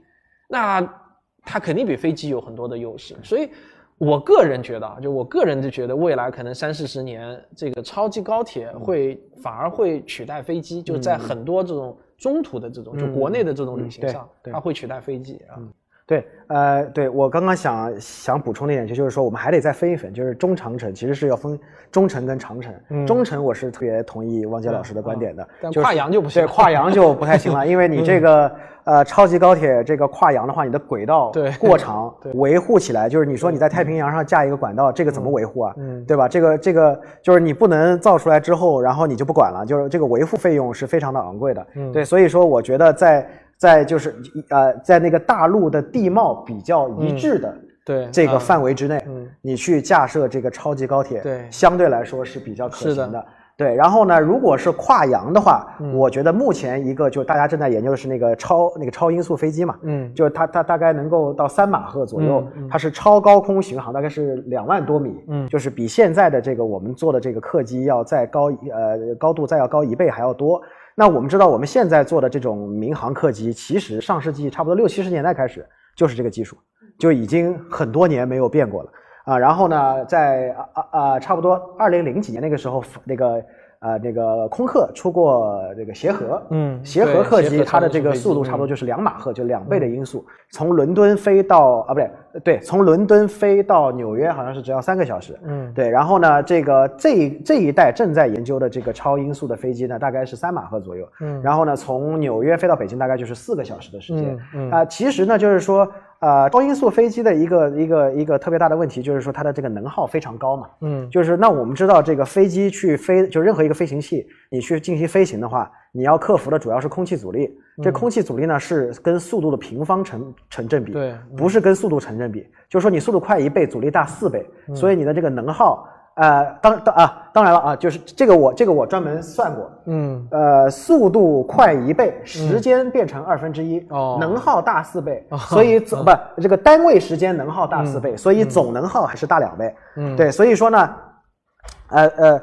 那它肯定比飞机有很多的优势。所以我个人觉得啊，就我个人就觉得，未来可能三四十年，这个超级高铁会反而会取代飞机，就在很多这种中途的这种，就国内的这种旅行上，对。它会取代飞机啊。对，呃，对我刚刚想想补充的一点，就是说我们还得再分一分，就是中长程其实是要分中程跟长程。中程我是特别同意汪杰老师的观点的，就是但跨洋就不行对，跨洋就不太行了，因为你这个呃超级高铁这个跨洋的话，你的轨道对过长对，维护起来就是你说你在太平洋上架一个管道，这个怎么维护啊？嗯对吧？这个这个就是你不能造出来之后，然后你就不管了，就是这个维护费用是非常的昂贵的。对，所以说我觉得在在就是呃在那个大陆的地貌比较一致的。对这个嗯范围之内，嗯你去架设这个超级高铁，对相对来说是比较可行的。对，然后呢，如果是跨洋的话，嗯我觉得目前一个就大家正在研究的是那个超那个超音速飞机嘛，嗯就是它它大概能够到三马赫左右，它是超高空巡航，大概是两万多米，嗯就是比现在的这个我们做的这个客机要再高一呃高度再要高一倍还要多。那我们知道，我们现在做的这种民航客机，其实上世纪差不多六七十年代开始就是这个技术，就已经很多年没有变过了啊。然后呢，在啊啊啊，差不多二零零几年那个时候，那个呃那个空客出过这个协和，嗯协和客机它的这个速度差不多嗯就是两马赫，就两倍的音速，从伦敦飞到啊不对对，从伦敦飞到纽约好像是只要三个小时，嗯对，然后呢，这个这一这一代正在研究的这个超音速的飞机呢，大概是三马赫左右。嗯然后呢，从纽约飞到北京大概就是四个小时的时间。嗯嗯啊、其实呢，就是说，呃，超音速飞机的一个一个一个特别大的问题就是说它的这个能耗非常高嘛。嗯就是那我们知道这个飞机去飞，就任何一个飞行器，你去进行飞行的话，你要克服的主要是空气阻力。这空气阻力呢是跟速度的平方成成正比，对不是跟速度成正比。就是说你速度快一倍，阻力大四倍，所以你的这个能耗，呃，当当啊，当然了啊，就是这个我这个我专门算过，嗯呃，速度快一倍，时间变成二分之一，哦能耗大四倍，所以总 不这个单位时间能耗大四倍，所以总能耗还是大两倍。嗯对，所以说呢，呃呃，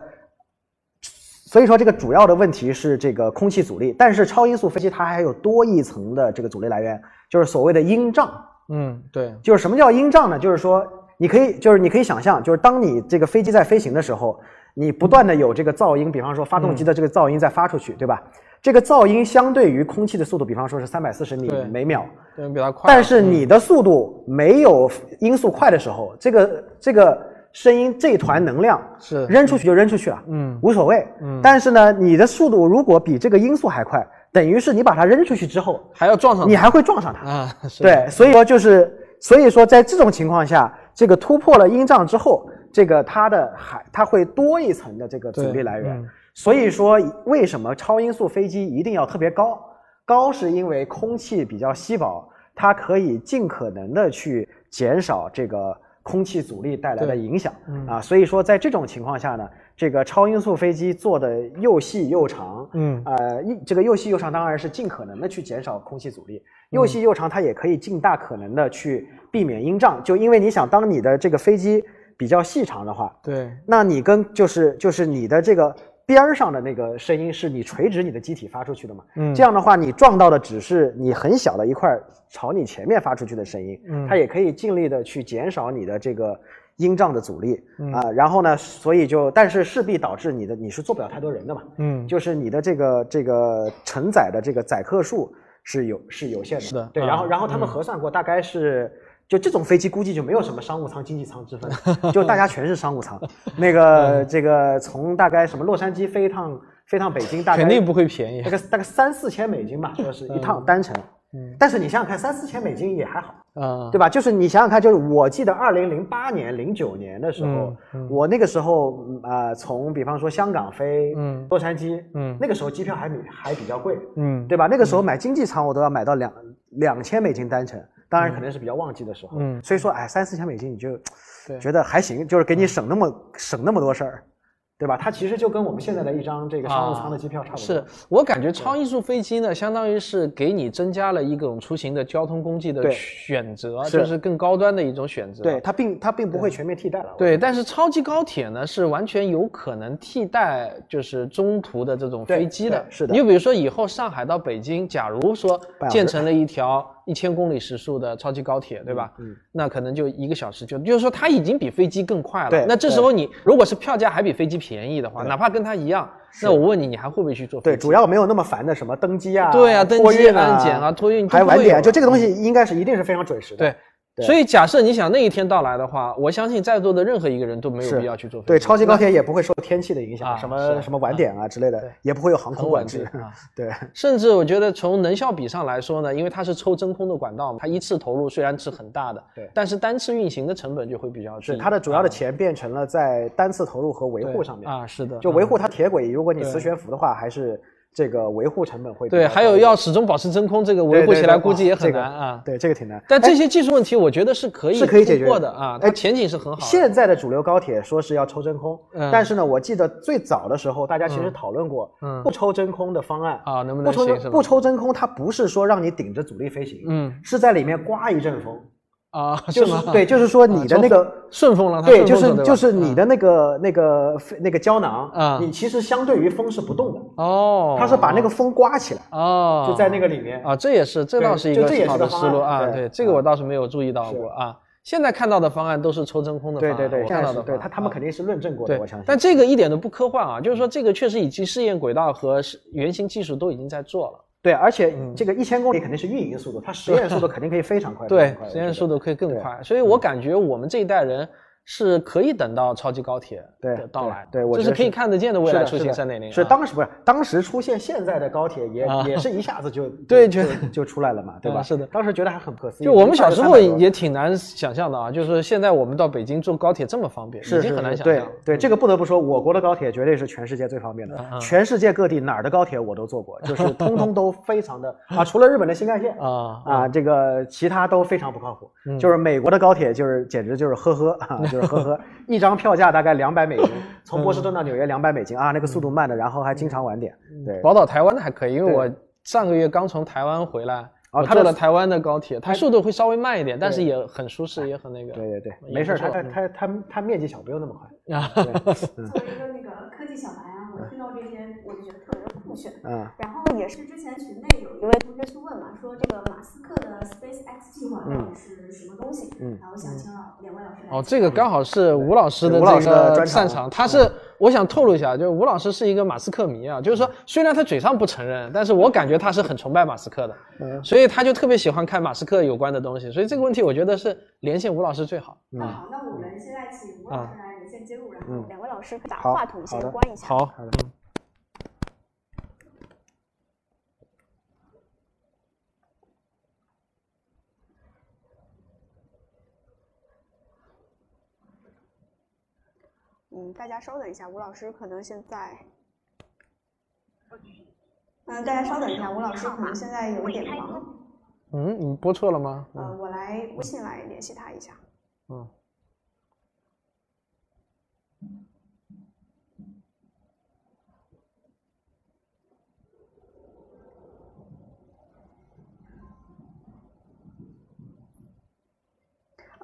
所以说这个主要的问题是这个空气阻力，但是超音速飞机它还有多一层的这个阻力来源，就是所谓的音障。嗯对就是什么叫音障呢？就是说，你可以，就是你可以想象，就是当你这个飞机在飞行的时候，你不断的有这个噪音，比方说发动机的这个噪音在发出去，对吧？这个噪音相对于空气的速度，比方说是三百四十米每秒，对比它快，但是你的速度没有音速快的时候，这个这个声音这团能量是。扔出去就扔出去了，嗯。无所谓。嗯。但是呢，你的速度如果比这个音速还快，等于是你把它扔出去之后，还要撞上你还会撞上它。啊是。对，所以说就是，所以说在这种情况下，这个突破了音障之后，这个它的还它会多一层的这个阻力来源。嗯所以说，为什么超音速飞机一定要特别高？高是因为空气比较稀薄，它可以尽可能的去减少这个空气阻力带来的影响嗯啊。所以说，在这种情况下呢，这个超音速飞机做的又细又长，嗯呃，这个又细又长当然是尽可能的去减少空气阻力，又细又长它也可以尽大可能的去避免音障，就因为你想，当你的这个飞机比较细长的话，对。那你跟就是就是你的这个边儿上的那个声音是你垂直你的机体发出去的嘛，嗯。这样的话你撞到的只是你很小的一块儿朝你前面发出去的声音，嗯。它也可以尽力的去减少你的这个音障的阻力。嗯。啊、然后呢，所以就但是势必导致你的你是坐不了太多人的嘛，嗯。就是你的这个这个承载的这个载客数是有是有限的。对，是的对然后然后他们核算过，大概是。就这种飞机估计就没有什么商务舱、经济舱之分，就大家全是商务舱。那个这个从大概什么洛杉矶飞一趟飞趟北京，大概肯定不会便宜大概大概三四千美金吧，说是一趟单程。嗯但是你想想看，三四千美金也还好，啊对吧？就是你想想看，就是我记得二零零八年、零九年的时候，我那个时候嗯呃，从比方说香港飞嗯洛杉矶，嗯那个时候机票还比还比较贵，嗯对吧？那个时候买经济舱我都要买到两两千美金单程，当然可能是比较旺季的时候，嗯。所以说哎三四千美金你就觉得还行，就是给你省那么省那么多事儿，对吧？它其实就跟我们现在的一张这个商务舱的机票差不多。是。我感觉超音速飞机呢，相当于是给你增加了一种出行的交通工具的选择，就是更高端的一种选择。对，它并它并不会全面替代了。对，但是超级高铁呢是完全有可能替代，就是中途的这种飞机的。是的。你就比如说以后上海到北京，假如说建成了一条一千公里时速的超级高铁，对吧？嗯，那可能就一个小时就，就是说它已经比飞机更快了。对那这时候你如果是票价还比飞机便宜的话，哪怕跟它一样，那我问你，你还会不会去坐飞对，机？主要没有那么烦的什么登机啊，对啊登机安检啊托运还晚点，就这个东嗯西应该是一定是非常准时的。对。对所以假设你想那一天到来的话，我相信在座的任何一个人都没有必要去坐飞机。对，超级高铁也不会受天气的影响，啊什么是什么晚点啊之类的对，也不会有航空管制。啊。对，甚至我觉得从能效比上来说呢，因为它是抽真空的管道嘛，它一次投入虽然是很大的，对但是单次运行的成本就会比较低。是它的主要的啊钱变成了在单次投入和维护上面。啊，是的，就维护嗯它铁轨，如果你磁悬浮的话，还是这个维护成本会对，还有要始终保持真空，这个维护起来估计也很难啊。对这个挺难。但哎这些技术问题，我觉得是可以是可以解决的啊，它哎前景是很好的。现在的主流高铁说是要抽真空，嗯但是呢，我记得最早的时候，大家其实嗯讨论过嗯不抽真空的方案。啊，能不不抽能行是吧？真不抽真空，它不是说让你顶着阻力飞行，嗯是在里面刮一阵风，啊，就是吗？对，就是说你的那个顺风了，它对，就是就是你的那个那个那个胶囊啊你其实相对于风是不动的，哦，它是把那个风刮起来，哦，就在那个里面。啊，这也是，这倒是一个就这也是挺好的思路啊。对对，这个我啊倒是没有注意到过啊。现在看到的方案都是抽真空的方案，对对对，看到的方案啊他他们肯定是论证过的，对我相信。但这个一点都不科幻啊，就是说这个确实已经试验轨道和原型技术都已经在做了。对，而且你这个一千公里肯定是运营速度，它实验速度 肯定可以非常快。对，实验速。度可以更快，所以我感觉我们这一代人是可以等到超级高铁对的到来，对对我觉得是这是可以看得见的未来出行三点零。是啊当时不是当时出现现在的高铁也啊也是一下子就 对就就就出来了嘛，对吧？啊是的当时觉得还很不可思议。就我们小时候100 300多也挺难想象的啊，就是现在我们到北京坐高铁这么方便，已经很难想象。对，这个不得不说，我国的高铁绝对是全世界最方便的全世界各地哪儿的高铁我都坐过，就是通通都非常的 啊，除了日本的新干线啊啊，这个其他都非常不靠谱。嗯就是美国的高铁，就是简直就是呵呵啊，就是呵呵，一张票价大概两百美金，从波士顿到纽约两百美金啊，那个速度慢的，然后还经常晚点。对，宝岛台湾的还可以，因为我上个月刚从台湾回来，我哦它的坐了台湾的高铁，它速度会稍微慢一点，但是也很舒适，也很那个。对对对，没事儿，它它它它它面积小，不用那么快。啊，作为一个那个科技小白啊，我听到这些我就觉得特别嗯，然后也是之前群内有一位同学去问嘛，说这个马斯克的 SpaceX 计划到底是什么东西？嗯。然后想请老两位老师来哦，这个刚好是吴老师的这个擅长，他是我想透露一下，就是吴老师是一个马斯克迷啊，就是说虽然他嘴上不承认，但是我感觉他是很崇拜马斯克的，嗯。所以他就特别喜欢看马斯克有关的东西，所以这个问题我觉得是连线吴老师最好。嗯。那好，那我们现在请吴老师来连线接入，然后嗯。两位老师把话筒先关一下。好，好的嗯嗯，大家稍等一下，吴老师可能现在，嗯，大家稍等一下，吴老师可能现在有一点忙，嗯，你拨错了吗？嗯呃，我来微信来联系他一下。嗯。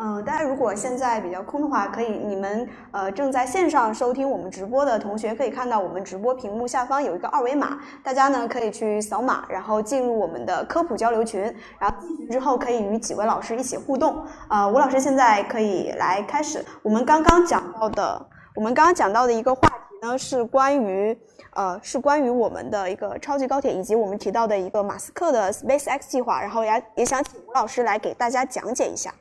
嗯，大家如果现在比较空的话，可以你们呃正在线上收听我们直播的同学，可以看到我们直播屏幕下方有一个二维码，大家呢可以去扫码，然后进入我们的科普交流群，然后进群之后可以与几位老师一起互动。呃，吴老师现在可以来开始我们刚刚讲到的，我们刚刚讲到的一个话题呢是关于呃是关于我们的一个超级高铁以及我们提到的一个马斯克的 SpaceX 计划，然后也也想请吴老师来给大家讲解一下。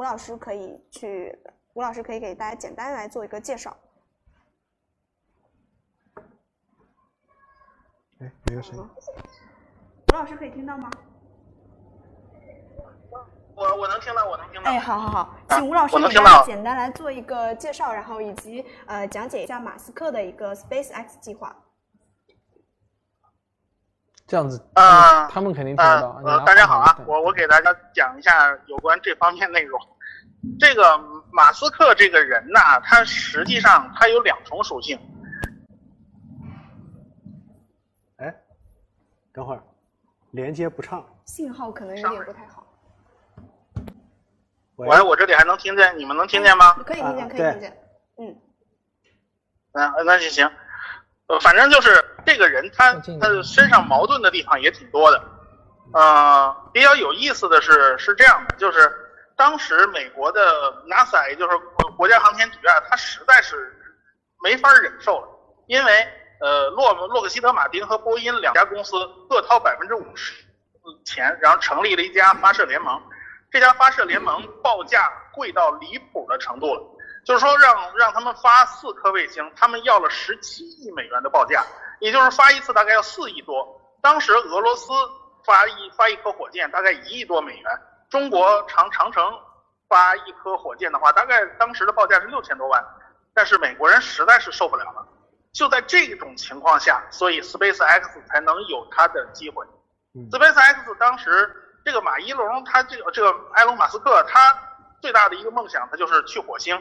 吴老师可以去，吴老师可以给大家简单来做一个介绍。哎，没有声音。吴老师可以听到吗？我我能听到，我能听到。哎，好好好，啊请吴老师大家简单来做一个介绍，然后以及呃讲解一下马斯克的一个 SpaceX 计划。这样子，啊他们肯定听得到。呃呃，大家好啊我我给大家讲一下有关这方面内容。这个马斯克这个人呐，他实际上他有两重属性。哎，等会儿，连接不畅。信号可能有点不太好，喂喂，我这里还能听见，你们能听见吗？可以听见，可以听见。嗯，嗯，那就行。呃，反正就是这个人他他身上矛盾的地方也挺多的。呃，比较有意思的是是这样的，就是当时美国的 NASA，也就是国国家航天局啊，他实在是没法忍受了，因为呃洛洛克希德马丁和波音两家公司各掏百分之五十钱，然后成立了一家发射联盟。这家发射联盟报价贵到离谱的程度了，就是说让让他们发四颗卫星，他们要了十七亿美元的报价，也就是发一次大概要四亿多。当时俄罗斯发一发一颗火箭大概一亿多美元，中国长长城发一颗火箭的话，大概当时的报价是六千多万，但是美国人实在是受不了了。就在这种情况下，所以 SpaceX 才能有它的机会。SpaceX 当时。这个马一龙，他这个这个埃隆马斯克，他最大的一个梦想，他就是去火星，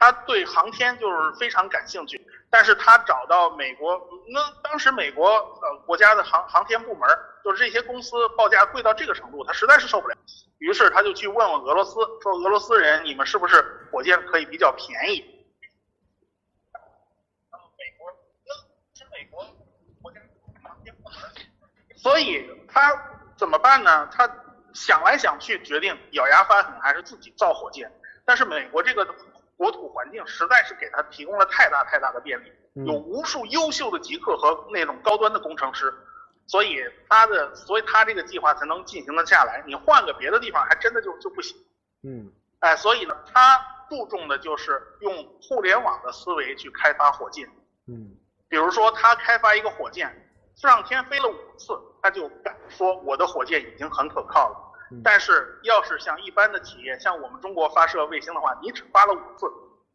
他对航天就是非常感兴趣。但是他找到美国，那当时美国呃国家的航航天部门，就是这些公司报价贵到这个程度，他实在是受不了。于是他就去问问俄罗斯，说俄罗斯人，你们是不是火箭可以比较便宜？美国，那是美国国家航天部门，所以他。怎么办呢？他想来想去，决定咬牙发狠，还是自己造火箭。但是美国这个国土环境实在是给他提供了太大太大的便利，有无数优秀的极客和那种高端的工程师，所以他的，所以他这个计划才能进行的下来。你换个别的地方，还真的就就不行。嗯，哎，所以呢，他注重的就是用互联网的思维去开发火箭。嗯，比如说他开发一个火箭。上天飞了五次，他就敢说我的火箭已经很可靠了。但是，要是像一般的企业，像我们中国发射卫星的话，你只发了五次，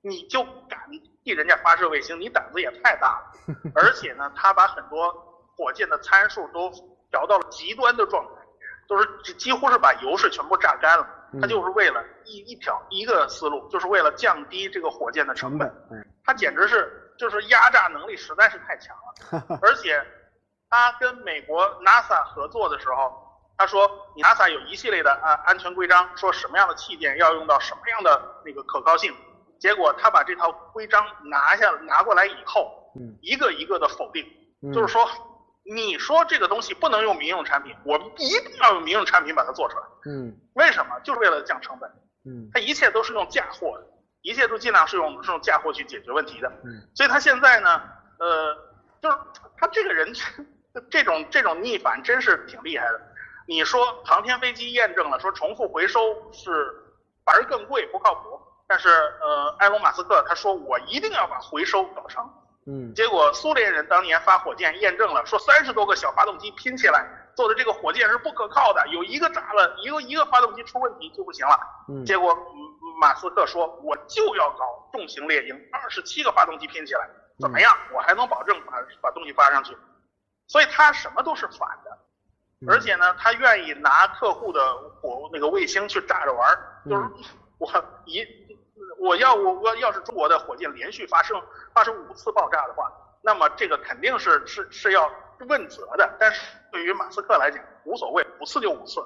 你就敢替人家发射卫星，你胆子也太大了。而且呢，他把很多火箭的参数都调到了极端的状态，都是几乎是把油是全部榨干了。他就是为了一一条一个思路，就是为了降低这个火箭的成本。他简直是就是压榨能力实在是太强了，而且。他跟美国 NASA 合作的时候，他说，NASA 有一系列的啊安全规章，说什么样的器件要用到什么样的那个可靠性。结果他把这套规章拿下拿过来以后，一个一个的否定，就是说，你说这个东西不能用民用产品，我们一定要用民用产品把它做出来。嗯，为什么？就是为了降成本。嗯，他一切都是用嫁祸的，一切都尽量是用这种嫁祸去解决问题的。嗯，所以他现在呢，呃，就是他这个人。这种这种逆反真是挺厉害的。你说航天飞机验证了说重复回收是反而更贵不靠谱，但是呃埃隆马斯克他说我一定要把回收搞成。嗯，结果苏联人当年发火箭验证了说三十多个小发动机拼起来做的这个火箭是不可靠的，有一个炸了一个一个发动机出问题就不行了。嗯，结果马斯克说我就要搞重型猎鹰，二十七个发动机拼起来怎么样？我还能保证把把东西发上去。所以他什么都是反的，而且呢，他愿意拿客户的火那个卫星去炸着玩儿，就是我一我要我我要是中国的火箭连续发生发生五次爆炸的话，那么这个肯定是是是要问责的。但是对于马斯克来讲无所谓，五次就五次，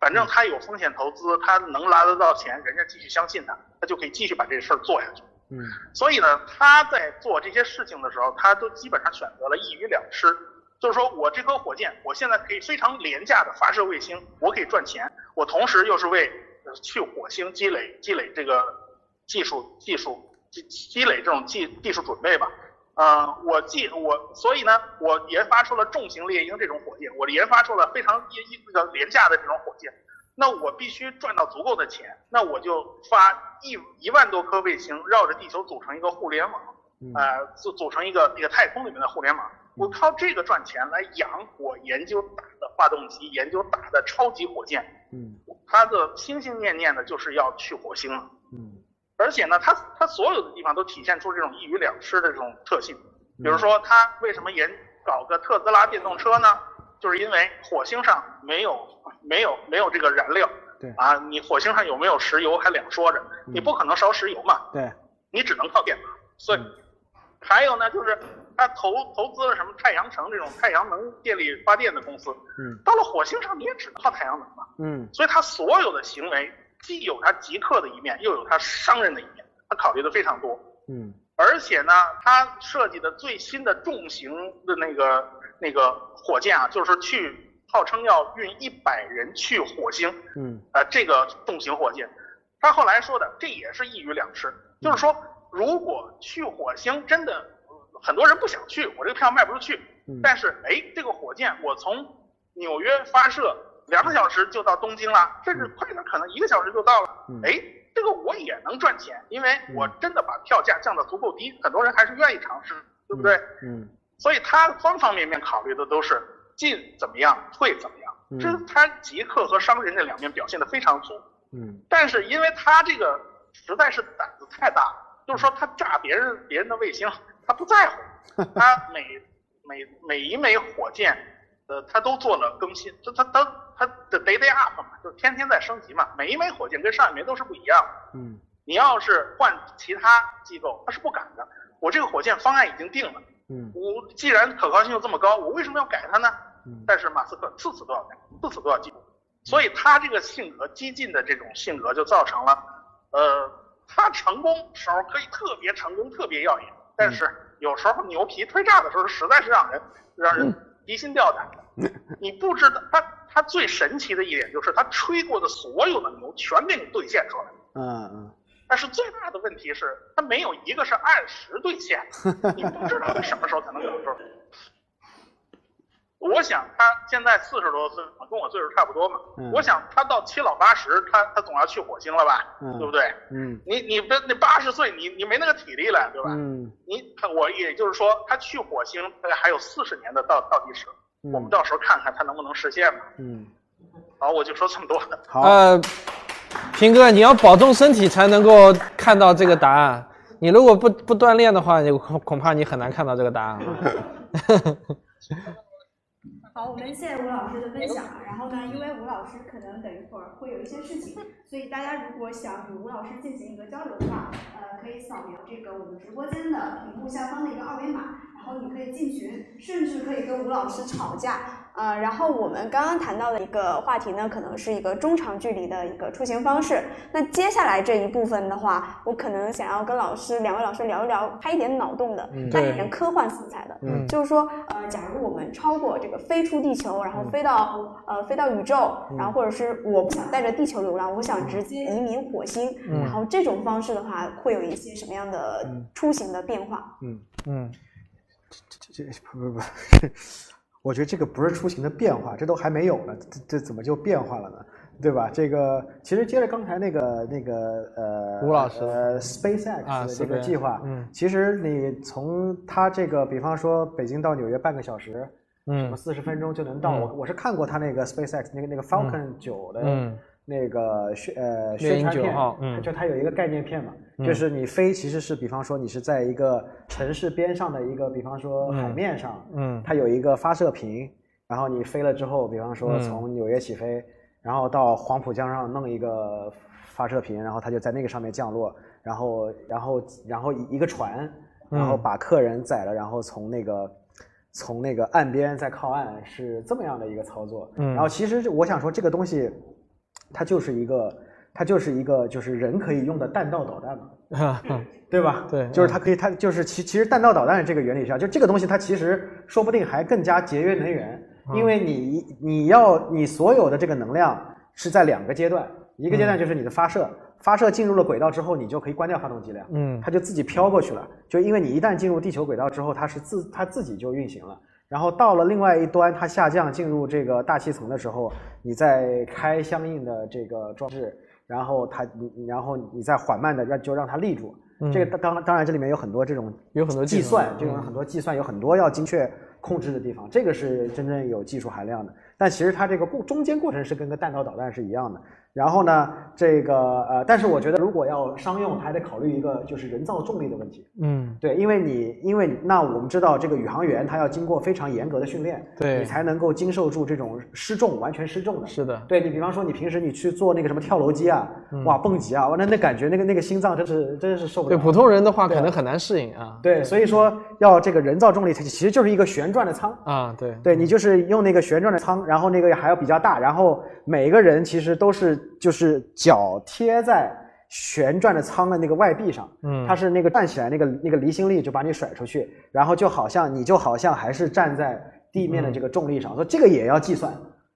反正他有风险投资，他能拿得到钱，人家继续相信他，他就可以继续把这事儿做下去。嗯，所以呢，他在做这些事情的时候，他都基本上选择了一鱼两吃，就是说我这颗火箭，我现在可以非常廉价的发射卫星，我可以赚钱，我同时又是为去火星积累积累这个技术技术积积累这种技技术准备吧。呃，我既我所以呢，我研发出了重型猎鹰这种火箭，我研发出了非常一一那个廉价的这种火箭。那我必须赚到足够的钱，那我就发一一万多颗卫星绕着地球组成一个互联网，呃，组组成一个那个太空里面的互联网，我靠这个赚钱来养我研究大的发动机，研究大的超级火箭，嗯，他的心心念念的就是要去火星了，嗯，而且呢，他他所有的地方都体现出这种一鱼两吃的这种特性，比如说他为什么研搞个特斯拉电动车呢？就是因为火星上没有没有没有这个燃料，对。啊，你火星上有没有石油还两说着，你不可能烧石油嘛，对，你只能靠电，所以还有呢，就是他投投资了什么太阳城这种太阳能电力发电的公司，嗯，到了火星上你也只能靠太阳能嘛，嗯，所以他所有的行为既有他极客的一面，又有他商人的一面，他考虑的非常多，嗯，而且呢，他设计的最新的重型的那个。那个火箭啊，就是去号称要运一百人去火星，嗯呃，这个重型火箭，他后来说的这也是一鱼两吃，就是说如果去火星真的呃很多人不想去，我这个票卖不出去，嗯。但是哎，这个火箭我从纽约发射两个小时就到东京了，甚至快点可能一个小时就到了。嗯，哎，这个我也能赚钱，因为我真的把票价降得足够低，很多人还是愿意尝试，对不对？嗯。所以他方方面面考虑的都是进怎么样，退怎么样，嗯。这是他极客和商人这两面表现得非常足。嗯。但是因为他这个实在是胆子太大了，就是说他炸别人别人的卫星，他不在乎，他每每每一枚火箭，呃，他都做了更新，他他他他的 day day up 嘛，就天天在升级嘛，每一枚火箭跟上一枚都是不一样的。嗯你要是换其他机构，他是不敢的。我这个火箭方案已经定了，嗯我既然可靠性又这么高，我为什么要改它呢？嗯但是马斯克次次都要改，次次都要进步，所以他这个性格激进的这种性格就造成了，呃，他成功时候可以特别成功，特别耀眼，但是有时候牛皮吹炸的时候，实在是让人让人提心吊胆的。你不知道他他最神奇的一点就是他吹过的所有的牛全给你兑现出来了。嗯嗯但是最大的问题是，它没有一个是按时兑现，你不知道它什么时候才能给出来。我想他现在四十多岁，跟我岁数差不多嘛。嗯我想他到七老八十，他他总要去火星了吧，嗯对不对？嗯你你这那八十岁，你你没那个体力了，对吧？嗯你我也就是说，他去火星大概还有四十年的倒倒计时，嗯我们到时候看看他能不能实现嘛。嗯，好，我就说这么多。好，呃，平哥，你要保重身体才能够看到这个答案。你如果不不锻炼的话，你恐恐怕你很难看到这个答案了。好，我们谢谢吴老师的分享。然后呢，因为吴老师可能等一会儿会有一些事情，所以大家如果想与吴老师进行一个交流的话，呃，可以扫描这个我们直播间的屏幕下方的一个二维码，然后你可以进群，甚至可以跟吴老师吵架。呃，然后我们刚刚谈到的一个话题呢，可能是一个中长距离的一个出行方式。那接下来这一部分的话，我可能想要跟老师两位老师聊一聊开一点脑洞的，嗯带一点科幻色彩的。嗯就是说，呃，假如我们超过这个飞出地球，然后飞到、呃飞到宇宙，然后或者是我不想带着地球流浪，我想直接移民火星，然后这种方式的话，会有一些什么样的出行的变化？嗯，这这不不不是，我觉得这个不是出行的变化，这都还没有呢，这这怎么就变化了呢？对吧？这个其实接着刚才那个那个呃，吴老师呃，SpaceX 啊的这个计划，嗯其实你从它这个，比方说北京到纽约半个小时，嗯什么四十分钟就能到。嗯我我是看过它那个 SpaceX 那个那个 Falcon 九的嗯那个宣呃猎鹰9宣传片就它有一个概念片嘛，嗯。就是你飞其实是比方说你是在一个城市边上的一个，比方说海嗯面上，嗯。它有一个发射屏，然后你飞了之后，比方说嗯。从纽约起飞，然后到黄浦江上弄一个发射屏，然后它就在那个上面降落，然后然后然后一个船，然后嗯。把客人载了，然后从那个从那个岸边再靠岸，是这么样的一个操作。嗯。然后其实我想说，这个东西它就是一个它就是一个就是人可以用的弹道导弹嘛。对吧？对就是它可以，它就是其其实弹道导弹这个原理上，就这个东西它其实说不定还更加节约能源，嗯。因为你你要你所有的这个能量是在两个阶段，一个阶段就是你的发射，发射进入了轨道之后，你就可以关掉发动机了呀，嗯。它就自己飘过去了，就因为你一旦进入地球轨道之后，它是自它自己就运行了。然后到了另外一端，它下降进入这个大气层的时候，你再开相应的这个装置，然后它你你然后你再缓慢的让就让它立住。这个当当当然这里面有很多这种嗯有很多计算，这种嗯很多计算有很多要精确控制的地方，这个是真正有技术含量的。但其实它这个过中间过程是跟个弹道导弹是一样的。然后呢，这个呃，但是我觉得如果要商用，还得考虑一个就是人造重力的问题。嗯对，因为你因为那我们知道这个宇航员他要经过非常严格的训练，对你才能够经受住这种失重完全失重的。是的对你比方说你平时你去做那个什么跳楼机啊，哇蹦极啊，哇那那感觉那个那个心脏真是真是受不了。对普通人的话可能很难适应啊。对，所以说要这个人造重力，它其实就是一个旋转的舱。啊，对对你就是用那个旋转的舱，然后那个还要比较大，然后每个人其实都是就是脚贴在旋转的舱的那个外壁上，嗯它是那个站起来那个那个离心力就把你甩出去，然后就好像你就好像还是站在地面的这个重力上，所以这个也要计算。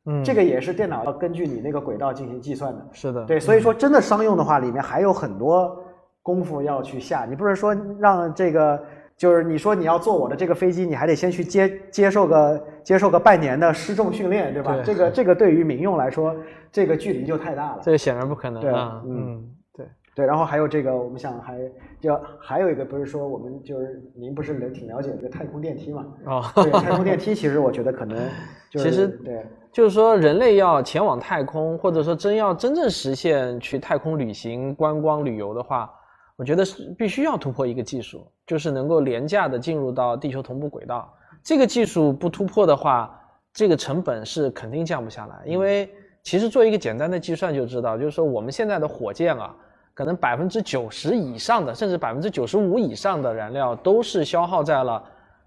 嗯，这个也是电脑要根据你那个轨道进行计算的。是的，对，所以说真的商用的话，里面还有很多功夫要去下。你不是说让这个，就是你说你要坐我的这个飞机，你还得先去接接受个接受个半年的失重训练，对吧？对这个这个对于民用来说，这个距离就太大了。这显然不可能对啊，嗯嗯，对，对，然后还有这个，我们想还就还有一个，不是说我们就是您不是了挺了解这个太空电梯嘛？哦，对，太空电梯其实我觉得可能 就是其实对就是说，人类要前往太空，或者说真要真正实现去太空旅行、观光旅游的话，我觉得是必须要突破一个技术，就是能够廉价的进入到地球同步轨道。这个技术不突破的话，这个成本是肯定降不下来。因为其实做一个简单的计算就知道，就是说我们现在的火箭啊，可能百分之九十以上的，甚至百分之九十五以上的燃料都是消耗在了，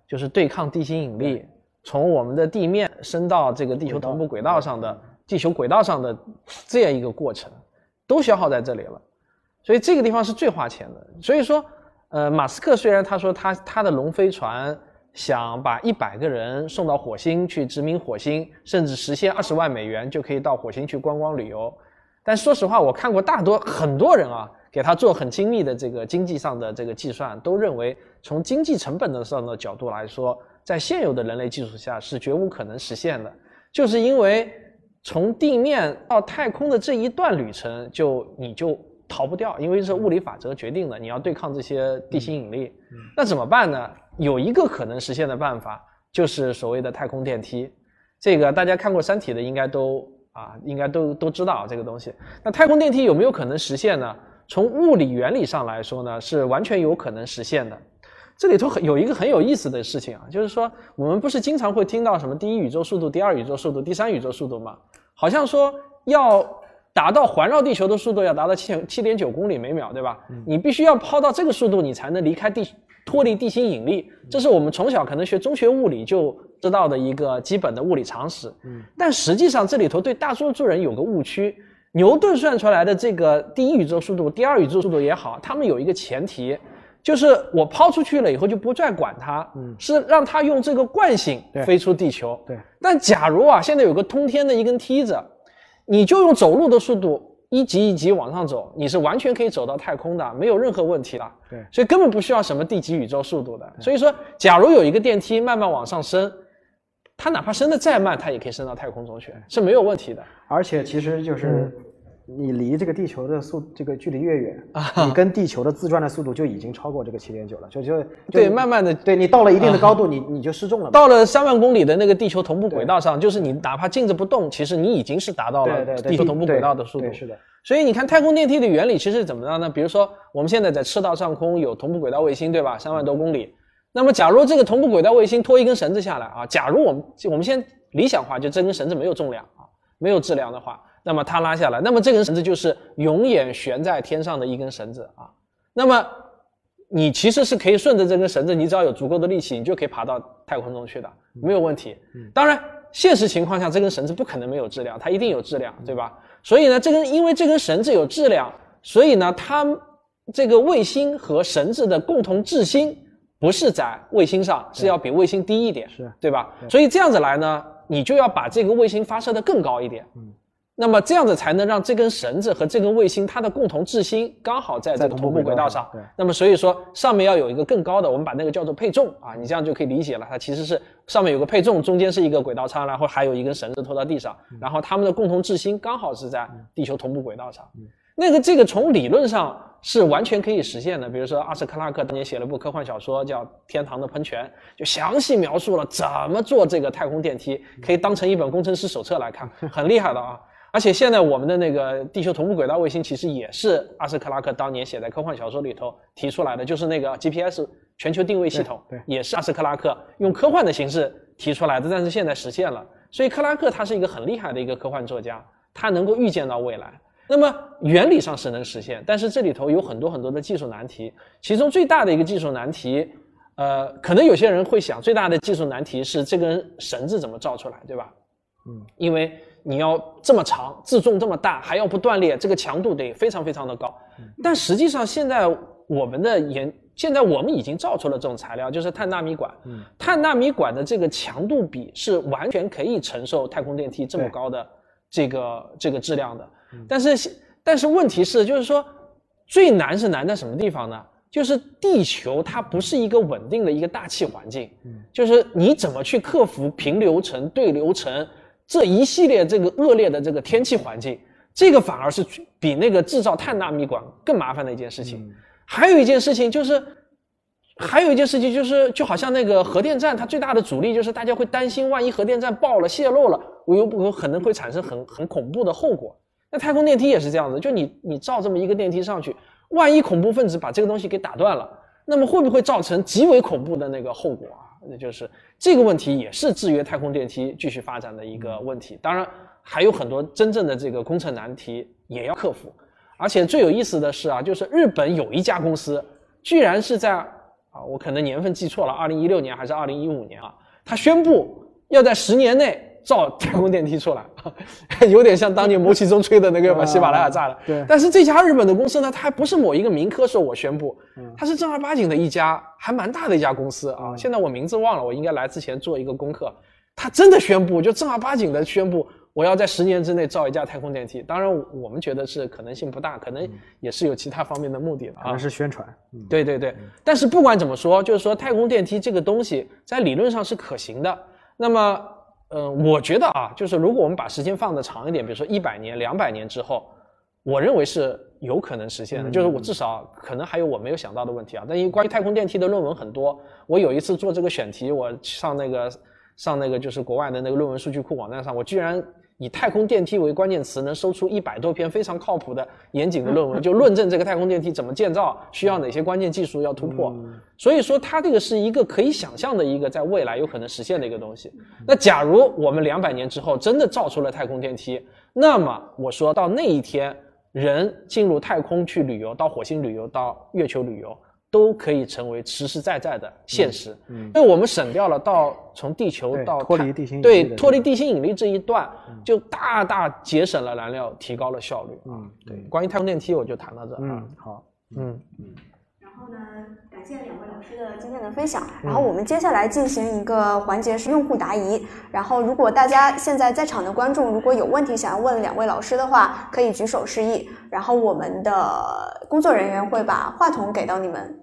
就是对抗地心引力。从我们的地面升到这个地球同步轨道上的地球轨道上的这样一个过程，都消耗在这里了，所以这个地方是最花钱的。所以说，呃，马斯克虽然他说他他的龙飞船想把一百个人送到火星去殖民火星，甚至实现二十万美元就可以到火星去观光旅游，但说实话，我看过大多很多人啊，给他做很精密的这个经济上的这个计算，都认为从经济成本的上的角度来说。在现有的人类技术下是绝无可能实现的，就是因为从地面到太空的这一段旅程，就你就逃不掉，因为是物理法则决定的，你要对抗这些地心引力。那怎么办呢？有一个可能实现的办法，就是所谓的太空电梯。这个大家看过《三体》的应该都啊，应该都都知道这个东西。那太空电梯有没有可能实现呢？从物理原理上来说呢，是完全有可能实现的。这里头很有一个很有意思的事情啊，就是说我们不是经常会听到什么第一宇宙速度、第二宇宙速度、第三宇宙速度吗？好像说要达到环绕地球的速度要达到七七点九公里每秒，对吧？你必须要抛到这个速度，你才能离开地脱离地心引力。这是我们从小可能学中学物理就知道的一个基本的物理常识。但实际上这里头对大多数人有个误区。牛顿算出来的这个第一宇宙速度、第二宇宙速度也好，他们有一个前提。就是我抛出去了以后就不再管它，嗯，是让它用这个惯性飞出地球。对，但假如啊，现在有个通天的一根梯子，你就用走路的速度一级一级往上走，你是完全可以走到太空的，没有任何问题的。对，所以根本不需要什么地级宇宙速度的。所以说，假如有一个电梯慢慢往上升，它哪怕升的再慢，它也可以升到太空中去，是没有问题的。而且其实就是。你离这个地球的速这个距离越远，啊你跟地球的自转的速度就已经超过这个七点九了，就就对，慢慢的，对你到了一定的高度，你你就失重了。到了三万公里的那个地球同步轨道上，就是你哪怕静着不动，其实你已经是达到了地球同步轨道的速度。是的。所以你看太空电梯的原理其实怎么样呢？比如说我们现在在赤道上空有同步轨道卫星，对吧？三万多公里。那么假如这个同步轨道卫星拖一根绳子下来啊，假如我们我们先理想化，就这根绳子没有重量啊，没有质量的话。那么它拉下来，那么这根绳子就是永远悬在天上的一根绳子啊。那么你其实是可以顺着这根绳子，你只要有足够的力气，你就可以爬到太空中去的，没有问题。当然，现实情况下这根绳子不可能没有质量，它一定有质量，对吧？所以呢，这根因为这根绳子有质量，所以呢，它这个卫星和绳子的共同质心不是在卫星上，是要比卫星低一点，是对吧？所以这样子来呢，你就要把这个卫星发射的更高一点。嗯。那么这样子才能让这根绳子和这根卫星它的共同质心刚好在这个同步轨道上。对。那么所以说上面要有一个更高的，我们把那个叫做配重啊，你这样就可以理解了。它其实是上面有个配重，中间是一个轨道舱，然后还有一根绳子拖到地上，然后它们的共同质心刚好是在地球同步轨道上。那个这个从理论上是完全可以实现的。比如说阿斯克拉克当年写了部科幻小说叫《天堂的喷泉》，就详细描述了怎么做这个太空电梯，可以当成一本工程师手册来看，很厉害的啊。而且现在我们的那个地球同步轨道卫星，其实也是阿斯克拉克当年写在科幻小说里头提出来的，就是那个 GPS 全球定位系统，对，也是阿斯克拉克用科幻的形式提出来的，但是现在实现了。所以克拉克他是一个很厉害的一个科幻作家，他能够预见到未来。那么原理上是能实现，但是这里头有很多很多的技术难题，其中最大的一个技术难题，呃，可能有些人会想，最大的技术难题是这根绳子怎么造出来，对吧？嗯，因为。你要这么长，自重这么大，还要不断裂，这个强度得非常非常的高。但实际上，现在我们的研现在我们已经造出了这种材料，就是碳纳米管。嗯，碳纳米管的这个强度比是完全可以承受太空电梯这么高的这个这个质量的。嗯但是但是问题是，就是说最难是难在什么地方呢？就是地球它不是一个稳定的一个大气环境，嗯就是你怎么去克服平流层、对流层这一系列这个恶劣的这个天气环境，这个反而是比那个制造碳纳米管更麻烦的一件事情。还有一件事情就是，还有一件事情就是，就好像那个核电站，它最大的阻力就是大家会担心，万一核电站爆了、泄漏了，我有有可能会产生很很恐怖的后果。那太空电梯也是这样子，就你你造这么一个电梯上去，万一恐怖分子把这个东西给打断了，那么会不会造成极为恐怖的那个后果啊？那就是这个问题也是制约太空电梯继续发展的一个问题。当然还有很多真正的这个工程难题也要克服。而且最有意思的是啊，就是日本有一家公司，居然是在啊，我可能年份记错了，二零一六年还是二零一五年啊，他宣布要在十年内造太空电梯出来，有点像当年牟其中吹的那个把喜马拉雅炸了。对但是这家日本的公司呢，它还不是某一个民科说我宣布，它是正儿八经的一家还蛮大的一家公司啊。现在我名字忘了，我应该来之前做一个功课。他真的宣布，就正儿八经的宣布，我要在十年之内造一架太空电梯。当然，我们觉得是可能性不大，可能也是有其他方面的目的的啊可能。是宣传。嗯对对对，但是不管怎么说，就是说太空电梯这个东西在理论上是可行的。那么，呃，我觉得啊，就是如果我们把时间放得长一点，比如说一百年、两百年之后，我认为是有可能实现的。就是我至少可能还有我没有想到的问题啊。但因为关于太空电梯的论文很多，我有一次做这个选题，我上那个上那个就是国外的那个论文数据库网站上，我居然以太空电梯为关键词，能搜出一百多篇非常靠谱的严谨的论文，就论证这个太空电梯怎么建造，需要哪些关键技术要突破。所以说，它这个是一个可以想象的一个在未来有可能实现的一个东西。那假如我们两百年之后真的造出了太空电梯，那么我说到那一天，人进入太空去旅游，到火星旅游，到月球旅游。都可以成为实实在在的现实，因为我们省掉了到从地球到脱离地心引力对脱离地心引力这一段，就大大节省了燃料，提高了效率啊。嗯对，关于太空电梯我就谈到这啊。嗯，好。嗯，然后呢，感谢两位老师的今天的分享。然后我们接下来进行一个环节是用户答疑。然后如果大家现在在场的观众如果有问题想要问两位老师的话，可以举手示意。然后我们的工作人员会把话筒给到你们。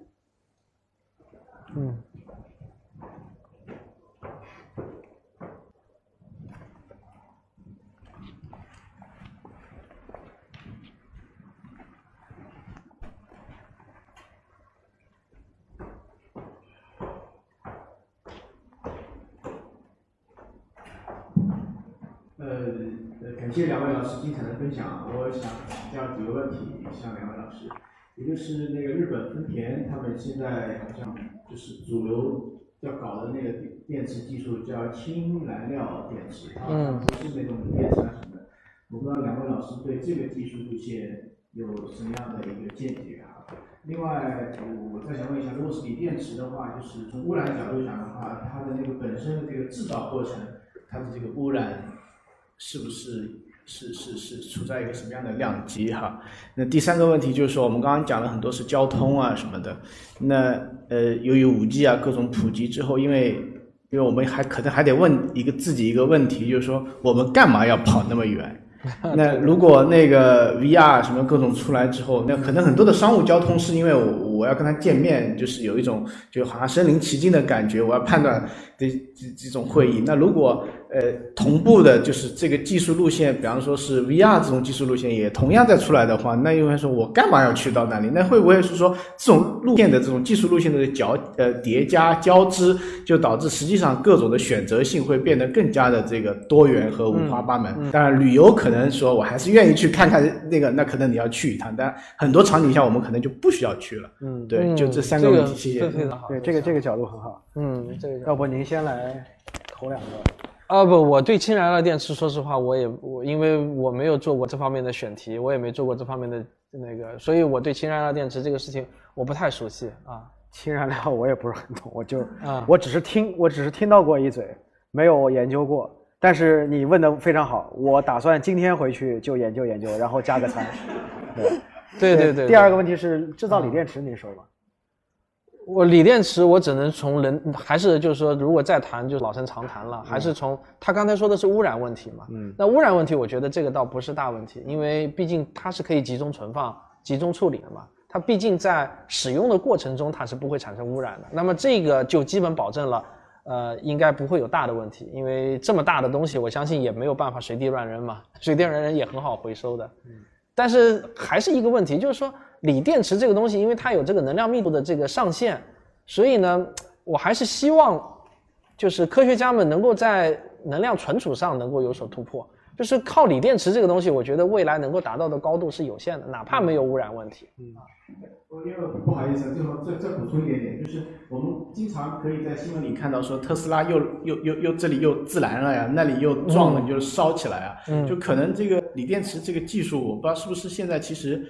呃，呃，感谢两位老师精彩的分享。我想请教几个问题，向两位老师，也就是那个日本丰田，他们现在好像就是主流要搞的那个电电池技术叫氢燃料电池，它不是那种锂电池啊什么的。我不知道两位老师对这个技术路线有什么样的一个见解啊？另外，我再想问一下，如果是锂电池的话，就是从污染角度讲的话，它的那个本身的这个制造过程，它的这个污染是不是是是是处在一个什么样的量级哈？那第三个问题就是说，我们刚刚讲了很多是交通啊什么的，那呃，由于五 G 啊各种普及之后，因为因为我们还可能还得问一个自己一个问题，就是说我们干嘛要跑那么远？那如果那个 VR 什么各种出来之后，那可能很多的商务交通是因为我我要跟他见面，就是有一种就好像身临其境的感觉，我要判断这这这种会议。那如果呃同步的，就是这个技术路线，比方说是 VR 这种技术路线也同样再出来的话，那又会说我干嘛要去到那里？那会不会是说这种路线的这种技术路线的交呃叠加交织，就导致实际上各种的选择性会变得更加的这个多元和五花八门？当然，旅游可能说我还是愿意去看看那个，那可能你要去一趟，但很多场景下我们可能就不需要去了。嗯，对，嗯就这三个问题，谢谢。非常好。对，这个这个角度很好。嗯，这个要不您先来投两个？啊不，我对氢燃料电池，说实话，我也我因为我没有做过这方面的选题，我也没做过这方面的那个，所以我对氢燃料电池这个事情我不太熟悉啊。氢燃料我也不是很懂，我就啊我只是听，我只是听到过一嘴，没有研究过。但是你问的非常好，我打算今天回去就研究研究，然后加个餐。对对对对。第二个问题是制造锂电池，您说吧。我锂电池，我只能从人还是就是说，如果再谈就老生常谈了，还是从他刚才说的是污染问题嘛。嗯那污染问题，我觉得这个倒不是大问题，因为毕竟它是可以集中存放、集中处理的嘛。它毕竟在使用的过程中，它是不会产生污染的。那么这个就基本保证了，呃，应该不会有大的问题，因为这么大的东西，我相信也没有办法随地乱扔嘛，随地乱扔也很好回收的。嗯但是还是一个问题，就是说锂电池这个东西，因为它有这个能量密度的这个上限，所以呢，我还是希望就是科学家们能够在能量存储上能够有所突破。就是靠锂电池这个东西，我觉得未来能够达到的高度是有限的，哪怕没有污染问题。我因为不好意思，最后再再补充一点点，就是我们经常可以在新闻里看到说特斯拉又又又又这里又自燃了呀，那里又撞了，就是烧起来啊，嗯就可能这个锂电池这个技术，我不知道是不是现在其实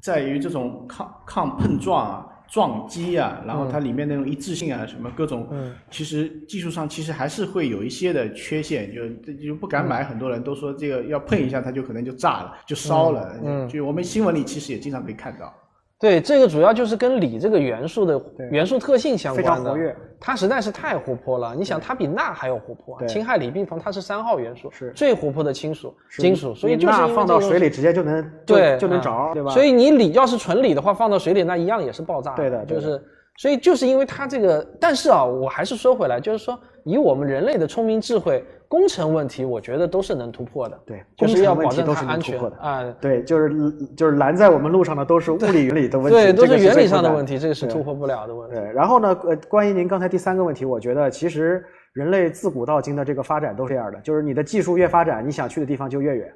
在于这种抗抗碰撞啊、撞击啊，然后它里面那种一致性啊，什么各种，嗯。其实技术上其实还是会有一些的缺陷，就就不敢买，很多人都说这个要碰一下它就可能就炸了，就烧了，嗯。嗯。就我们新闻里其实也经常可以看到。对，这个主要就是跟锂这个元素的元素特性相关的。活跃。它实在是太活泼了，你想，它比钠还要活泼氢氦锂铋硼它是三号元素，是最活泼的金属，金属，所以钠放到水里直接就能就对就能嗯着，对吧？所以你锂要是纯锂的话，放到水里那一样也是爆炸的对的就是所以就是因为它这个，但是啊，我还是说回来，就是说以我们人类的聪明智慧，工程问题我觉得都是能突破的。对，就是要工程问保证题都是能它安全突破的。啊。对，就是就是拦在我们路上的都是物理原理的问题，对，都是原理上的问题，这个是突破不了的问题。对，然后呢，呃，关于您刚才第三个问题，我觉得其实人类自古到今的这个发展都是这样的，就是你的技术越发展，你想去的地方就越远，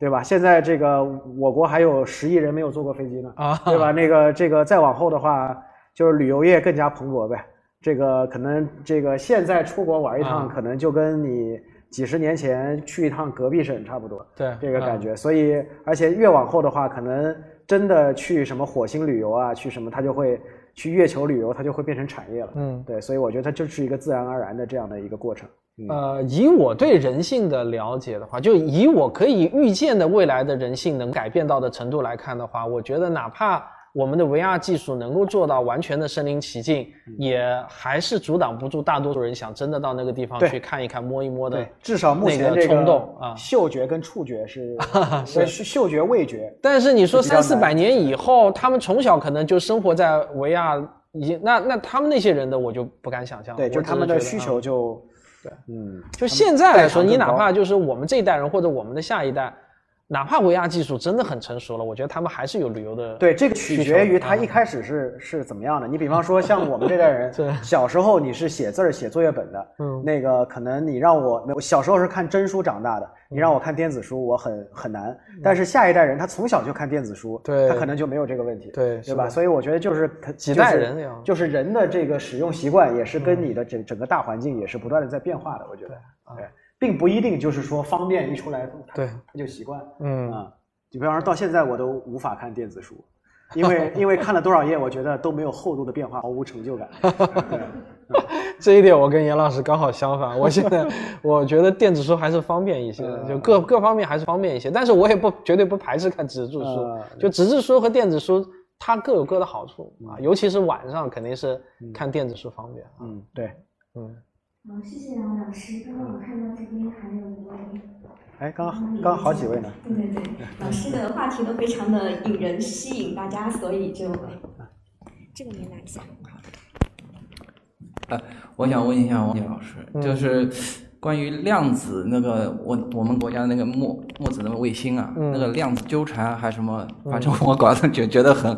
对吧？现在这个我国还有十亿人没有坐过飞机呢，啊，对吧？那个这个再往后的话，就是旅游业更加蓬勃呗。这个可能这个现在出国玩一趟，啊可能就跟你几十年前去一趟隔壁省差不多。对嗯这个感觉。所以，而且越往后的话，可能真的去什么火星旅游啊，去什么，它就会去月球旅游，它就会变成产业了。嗯，对，所以我觉得它就是一个自然而然的这样的一个过程。嗯，呃，以我对人性的了解的话，就以我可以预见的未来的人性能改变到的程度来看的话，我觉得哪怕我们的 VR 技术能够做到完全的身临其境，嗯也还是阻挡不住大多数人想真的到那个地方去看一看、摸一摸的对，至少目前那个冲动啊。嗅觉跟触觉是 是对嗅嗅觉、味觉。但是你说三四百年以后，他们从小可能就生活在 VR，已经那那他们那些人的我就不敢想象了。对，就他们的需求就对，嗯，就现在来说，你哪怕就是我们这一代人或者我们的下一代，哪怕 VR 技术真的很成熟了，我觉得他们还是有旅游的。对，这个取决于他一开始是是怎么样的。你比方说，像我们这代人，小时候你是写字儿、写作业本的，嗯那个可能你让我，我小时候是看真书长大的，你嗯让我看电子书，我很很难。但是下一代人他从小就看电子书，对他可能就没有这个问题，对对吧？所以我觉得就是几代人呀就是人的这个使用习惯也是嗯跟你的整整个大环境也是不断的在变化的，我觉得，啊对，并不一定就是说方便一出来，他对他就习惯，嗯，啊，你比方说到现在我都无法看电子书，因为 因为看了多少页，我觉得都没有厚度的变化，毫无成就感。对 这一点我跟严老师刚好相反。我现在我觉得电子书还是方便一些的，就各各方面还是方便一些。但是我也不绝对不排斥看纸质书呃，就纸质书和电子书它各有各的好处啊，尤其是晚上肯定是看电子书方便啊。嗯，对。嗯，好，谢谢两位老师。刚刚我看到这边还有一位，哎，刚刚好几位呢。对对对，老师的话题都非常的引人吸引大家，所以就这个您拿一下。呃，我想问一下王杰老师，就是关于量子那个，我我们国家那个墨墨子那个卫星啊，嗯那个量子纠缠还什么，反正我搞得觉觉得很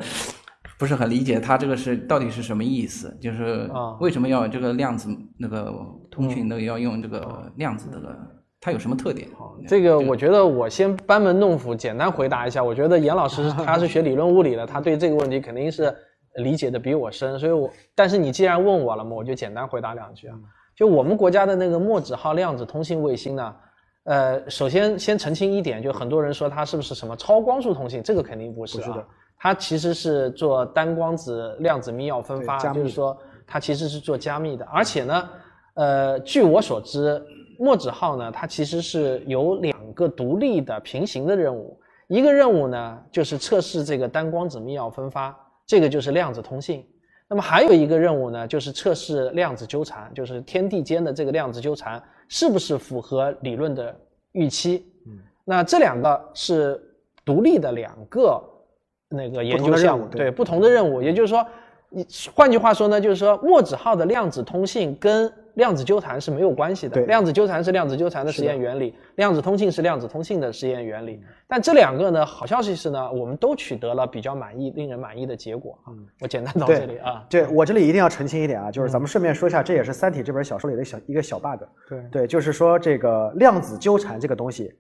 不是很理解，它这个是到底是什么意思？就是啊为什么要这个量子那个通讯那个要用这个量子这个，它有什么特点？这个我觉得我先班门弄斧，简单回答一下。我觉得严老师 他是学理论物理的，他对这个问题肯定是理解的比我深，所以我但是你既然问我了嘛，我就简单回答两句啊。就我们国家的那个墨子号量子通信卫星呢，呃，首先先澄清一点，就很多人说它是不是什么超光速通信，这个肯定不是、啊，不是的它其实是做单光子量子密钥分发，就是说它其实是做加密的，而且呢，呃，据我所知，墨子号呢，它其实是有两个独立的平行的任务，一个任务呢就是测试这个单光子密钥分发，这个就是量子通信。那么还有一个任务呢，就是测试量子纠缠，就是天地间的这个量子纠缠是不是符合理论的预期。嗯，那这两个是独立的两个那个研究项目，对不同的任务。也就是说，你换句话说呢，就是说墨子号的量子通信跟量子纠缠是没有关系的。对，量子纠缠是量子纠缠的实验原理，量子通信是量子通信的实验原理。但这两个呢，好消息是呢，我们都取得了比较满意、令人满意的结果啊。我简单到这里啊。对我这里一定要澄清一点啊，就是咱们顺便说一下，这也是《三体》这本小说里的小一个小 bug。对对，就是说这个量子纠缠这个东西，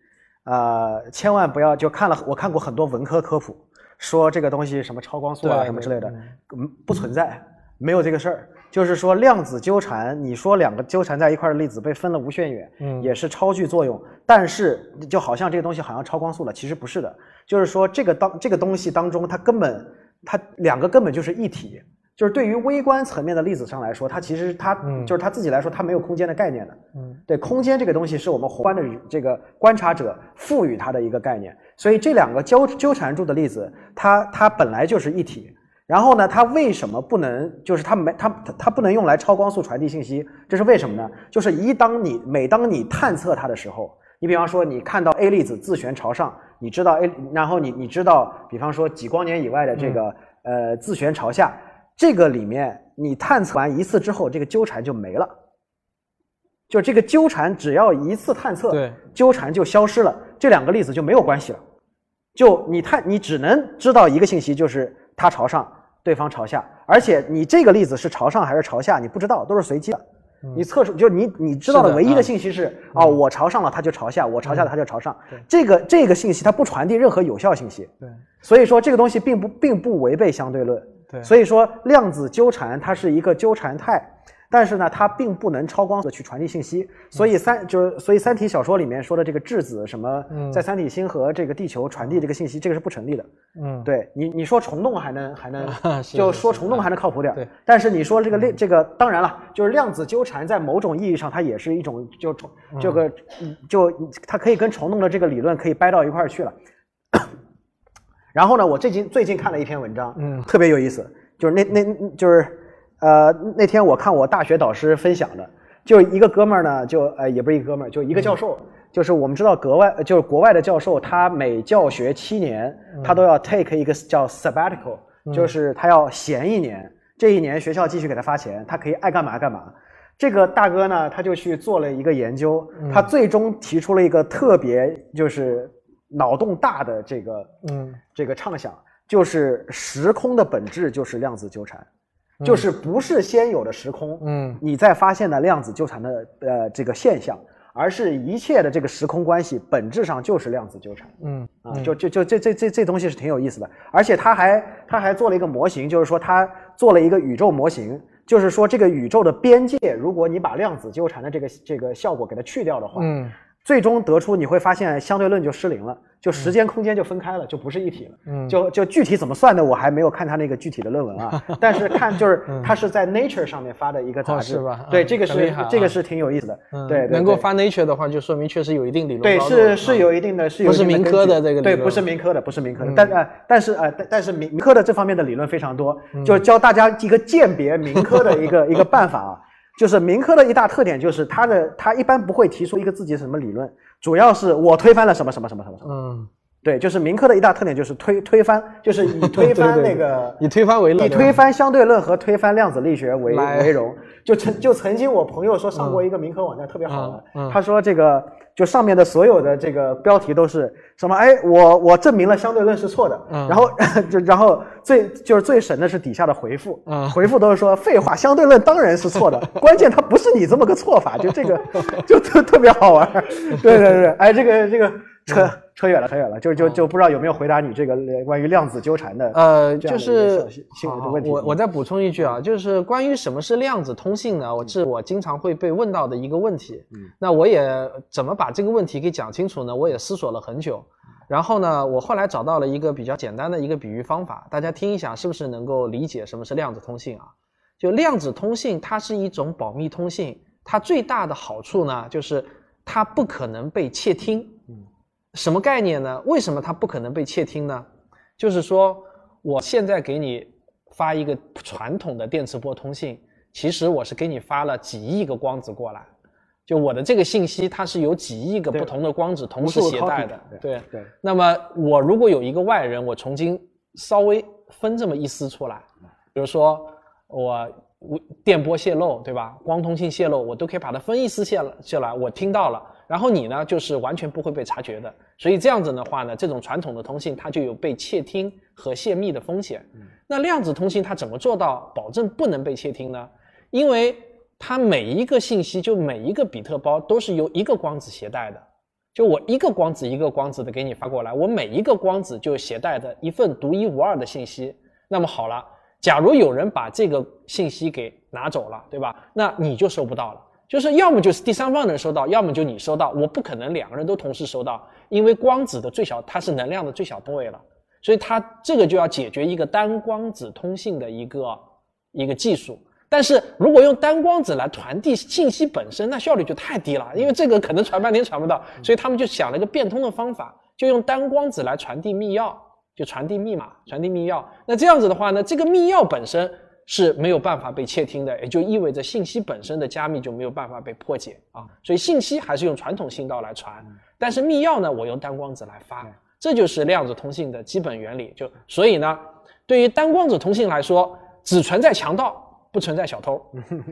呃，千万不要就看了，我看过很多文科科普，说这个东西什么超光速啊什么之类的，嗯，不存在，没有这个事儿。就是说量子纠缠，你说两个纠缠在一块的粒子被分了无限远，嗯，也是超距作用，但是就好像这个东西好像超光速了，其实不是的。就是说这个当这个东西当中，它根本它两个根本就是一体。就是对于微观层面的粒子上来说，它其实它就是它自己来说，它没有空间的概念的。嗯，对，空间这个东西是我们宏观的这个观察者赋予它的一个概念。所以这两个纠纠缠住的粒子，它它本来就是一体。然后呢，它为什么不能？就是它没它它不能用来超光速传递信息，这是为什么呢？就是一当你每当你探测它的时候，你比方说你看到 A 粒子自旋朝上，你知道 A，然后你你知道，比方说几光年以外的这个呃自旋朝下，这个里面你探测完一次之后，这个纠缠就没了，就这个纠缠只要一次探测，对，纠缠就消失了，这两个粒子就没有关系了，就你太你只能知道一个信息，就是它朝上。对方朝下，而且你这个例子是朝上还是朝下，你不知道，都是随机的。你测出就你你知道的唯一的信息是哦，我朝上了，它就朝下；我朝下了，它就朝上。这个这个信息它不传递任何有效信息。对，所以说这个东西并不并不违背相对论。对，所以说量子纠缠它是一个纠缠态。但是呢，它并不能超光速去传递信息，所以三就是所以三体小说里面说的这个质子什么，在三体星和这个地球传递这个信息，这个是不成立的。嗯，对你你说虫洞还能还能就说虫洞还能靠谱点，对。但是你说这个量这个当然了，就是量子纠缠在某种意义上它也是一种就虫这个就它可以跟虫洞的这个理论可以掰到一块儿去了。然后呢，我最近最近看了一篇文章，嗯，特别有意思，就是那那就是。呃，那天我看我大学导师分享的，就一个哥们儿呢，就呃也不是一个哥们儿，就一个教授，就是我们知道国外就是国外的教授，他每教学七年，他都要 take 一个叫 sabbatical，就是他要闲一年，这一年学校继续给他发钱，他可以爱干嘛干嘛。这个大哥呢，他就去做了一个研究，他最终提出了一个特别就是脑洞大的这个嗯这个畅想，就是时空的本质就是量子纠缠。就是不是先有的时空，嗯，你再发现的量子纠缠的呃这个现象，而是一切的这个时空关系本质上就是量子纠缠，嗯啊，就就就这这这这东西是挺有意思的，而且他还他还做了一个模型，就是说他做了一个宇宙模型，就是说这个宇宙的边界，如果你把量子纠缠的这个这个效果给它去掉的话，嗯。最终得出你会发现相对论就失灵了，就时间空间就分开了，就不是一体了。嗯，就就具体怎么算的，我还没有看他那个具体的论文啊。但是看就是他是在 Nature 上面发的一个杂志，是吧？对，这个是这个是挺有意思的。对，能够发 Nature 的话，就说明确实有一定理论。对，是是有一定的，是有不是民科的这个？对，不是民科的，不是民科的。但呃，但是呃，但但是民科的这方面的理论非常多，就教大家一个鉴别民科的一个 一个办法啊。就是民科的一大特点就是他的他一般不会提出一个自己什么理论。主要是我推翻了什么什么什么什么什么，嗯，对，就是民科的一大特点就是推推翻，就是以推 翻那个以推翻为以推翻相对论和推翻量子力学为为荣。就曾就曾经我朋友说上过一个民科网站特别好玩，他说这个就上面的所有的这个标题都是什么？哎，我我证明了相对论是错的。然后 就然后最就是最神的是底下的回复，回复都是说废话，相对论当然是错的，关键它不是你这么个错法，就这个 就特特别好玩。对对对，哎，这个这个扯扯远了，扯远了，就就就不知道有没有回答你这个关于量子纠缠的呃，就是问题。我我再补充一句啊，就是关于什么是量子通信呢？我是我经常会被问到的一个问题。嗯，那我也怎么把这个问题给讲清楚呢？我也思索了很久。然后呢，我后来找到了一个比较简单的一个比喻方法，大家听一下，是不是能够理解什么是量子通信啊？就量子通信，它是一种保密通信，它最大的好处呢，就是它不可能被窃听。嗯，什么概念呢？为什么它不可能被窃听呢？就是说，我现在给你发一个传统的电磁波通信，其实我是给你发了几亿个光子过来，就我的这个信息，它是有几亿个不同的光子同时携带的。对对。那么我如果有一个外人，我重新稍微分这么一丝出来，比如说我电波泄漏，对吧？光通信泄漏，我都可以把它分一丝下来下来，我听到了。然后你呢，就是完全不会被察觉的。所以这样子的话呢，这种传统的通信它就有被窃听和泄密的风险。那量子通信它怎么做到保证不能被窃听呢？因为它每一个信息，就每一个比特包都是由一个光子携带的。就我一个光子一个光子的给你发过来，我每一个光子就携带的一份独一无二的信息。那么好了，假如有人把这个信息给拿走了，对吧？那你就收不到了。就是要么就是第三方能收到，要么就你收到。我不可能两个人都同时收到，因为光子的最小它是能量的最小部位了，所以它这个就要解决一个单光子通信的一个一个技术。但是如果用单光子来传递信息本身，那效率就太低了，因为这个可能传半天传不到，所以他们就想了一个变通的方法，就用单光子来传递密钥，就传递密码、传递密钥。那这样子的话呢，这个密钥本身。是没有办法被窃听的，也就意味着信息本身的加密就没有办法被破解啊。所以信息还是用传统信道来传，但是密钥呢，我用单光子来发，这就是量子通信的基本原理。就所以呢，对于单光子通信来说，只存在强盗，不存在小偷，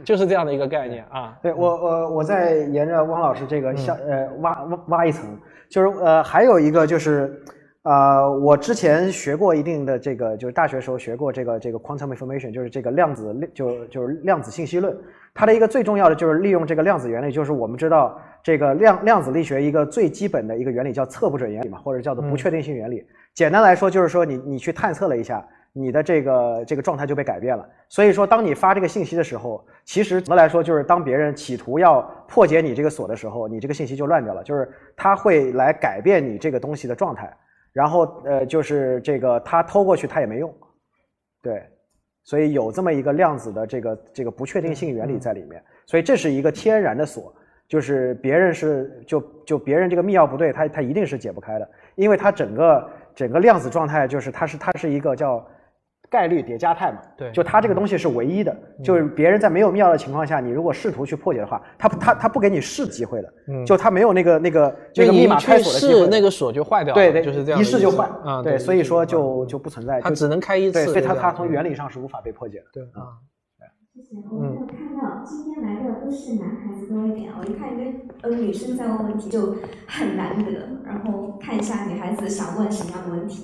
就是这样的一个概念啊。对我我我再沿着汪老师这个向呃挖挖挖一层，就是呃还有一个就是。啊，我之前学过一定的这个，就是大学时候学过这个这个 quantum information，就是这个量子就就是量子信息论。它的一个最重要的就是利用这个量子原理，就是我们知道这个量量子力学一个最基本的一个原理叫测不准原理嘛，或者叫做不确定性原理。简单来说就是说你你去探测了一下，你的这个这个状态就被改变了。所以说当你发这个信息的时候，其实总的来说就是当别人企图要破解你这个锁的时候，你这个信息就乱掉了，就是它会来改变你这个东西的状态。然后呃，就是这个他偷过去他也没用，对，所以有这么一个量子的这个这个不确定性原理在里面，所以这是一个天然的锁，就是别人是就就别人这个密钥不对，他他一定是解不开的，因为它整个整个量子状态就是它是它是一个叫。概率叠加态嘛，对，就它这个东西是唯一的，就是别人在没有密钥的情况下，你如果试图去破解的话，他他他不给你试机会的，嗯，就他没有那个那个那个密码开锁的机会，那个锁就坏掉了，对对，就是这样，一试就坏，啊，对，所以说就就不存在，它只能开一次，对，所以它它从原理上是无法被破解的，对啊。谢谢，我没有看到今天来的都是男孩子多一点，我一看一个呃女生在问问题就很难得，然后看一下女孩子想问什么样的问题。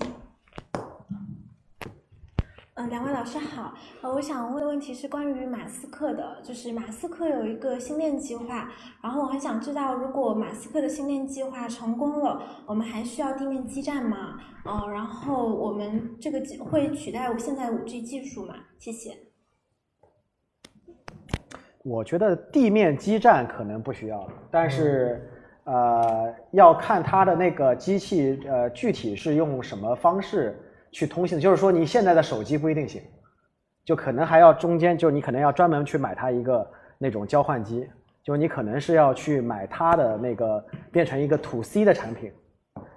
嗯，两位老师好。呃，我想问的问题是关于马斯克的，就是马斯克有一个星链计划，然后我很想知道，如果马斯克的星链计划成功了，我们还需要地面基站吗？嗯，然后我们这个会取代现在五 G 技术吗？谢谢。我觉得地面基站可能不需要，但是呃，要看它的那个机器呃具体是用什么方式。去通信，就是说你现在的手机不一定行，就可能还要中间，就你可能要专门去买它一个那种交换机，就你可能是要去买它的那个变成一个 to C 的产品，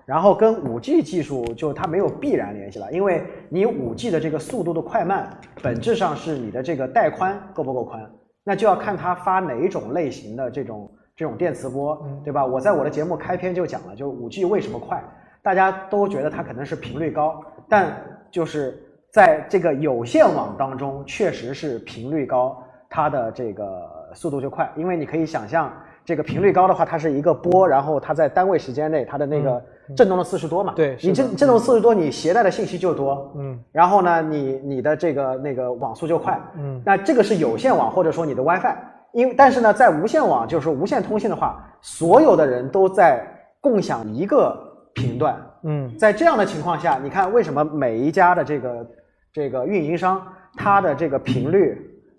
然后跟五 G 技术就它没有必然联系了，因为你五 G 的这个速度的快慢，本质上是你的这个带宽够不够宽，那就要看它发哪一种类型的这种这种电磁波，对吧？我在我的节目开篇就讲了，就五 G 为什么快。大家都觉得它可能是频率高，但就是在这个有线网当中，确实是频率高，它的这个速度就快。因为你可以想象，这个频率高的话，它是一个波，然后它在单位时间内，它的那个振动的次数多嘛？对，你振振动次数多，你携带的信息就多。嗯，然后呢，你你的这个那个网速就快。嗯，那这个是有线网或者说你的 WiFi，因为但是呢，在无线网就是无线通信的话，所有的人都在共享一个。频段，嗯，在这样的情况下，你看为什么每一家的这个这个运营商，它的这个频率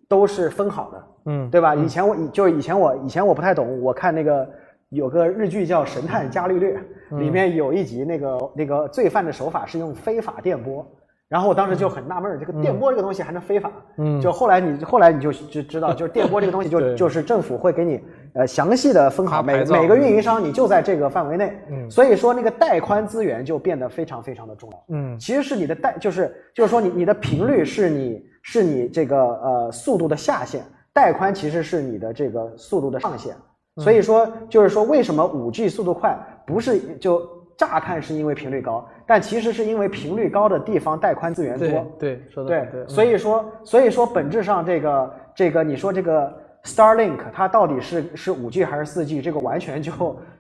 都是分好的，嗯，对吧？以前我以就是以前我以前我不太懂，我看那个有个日剧叫《神探伽利略》，里面有一集那个那个罪犯的手法是用非法电波。然后我当时就很纳闷儿，这个电波这个东西还能非法？嗯，就后来你后来你就就知道，就是电波这个东西就 就是政府会给你呃详细的分好每每个运营商，你就在这个范围内。嗯，所以说那个带宽资源就变得非常非常的重要。嗯，其实是你的带就是就是说你你的频率是你是你这个呃速度的下限，带宽其实是你的这个速度的上限。所以说，就是说，为什么五 G 速度快，不是就乍看是因为频率高，但其实是因为频率高的地方带宽资源多。对对，说的对对，所以说，所以说本质上这个这个，你说这个 Starlink 它到底是是五 G 还是四 G，这个完全就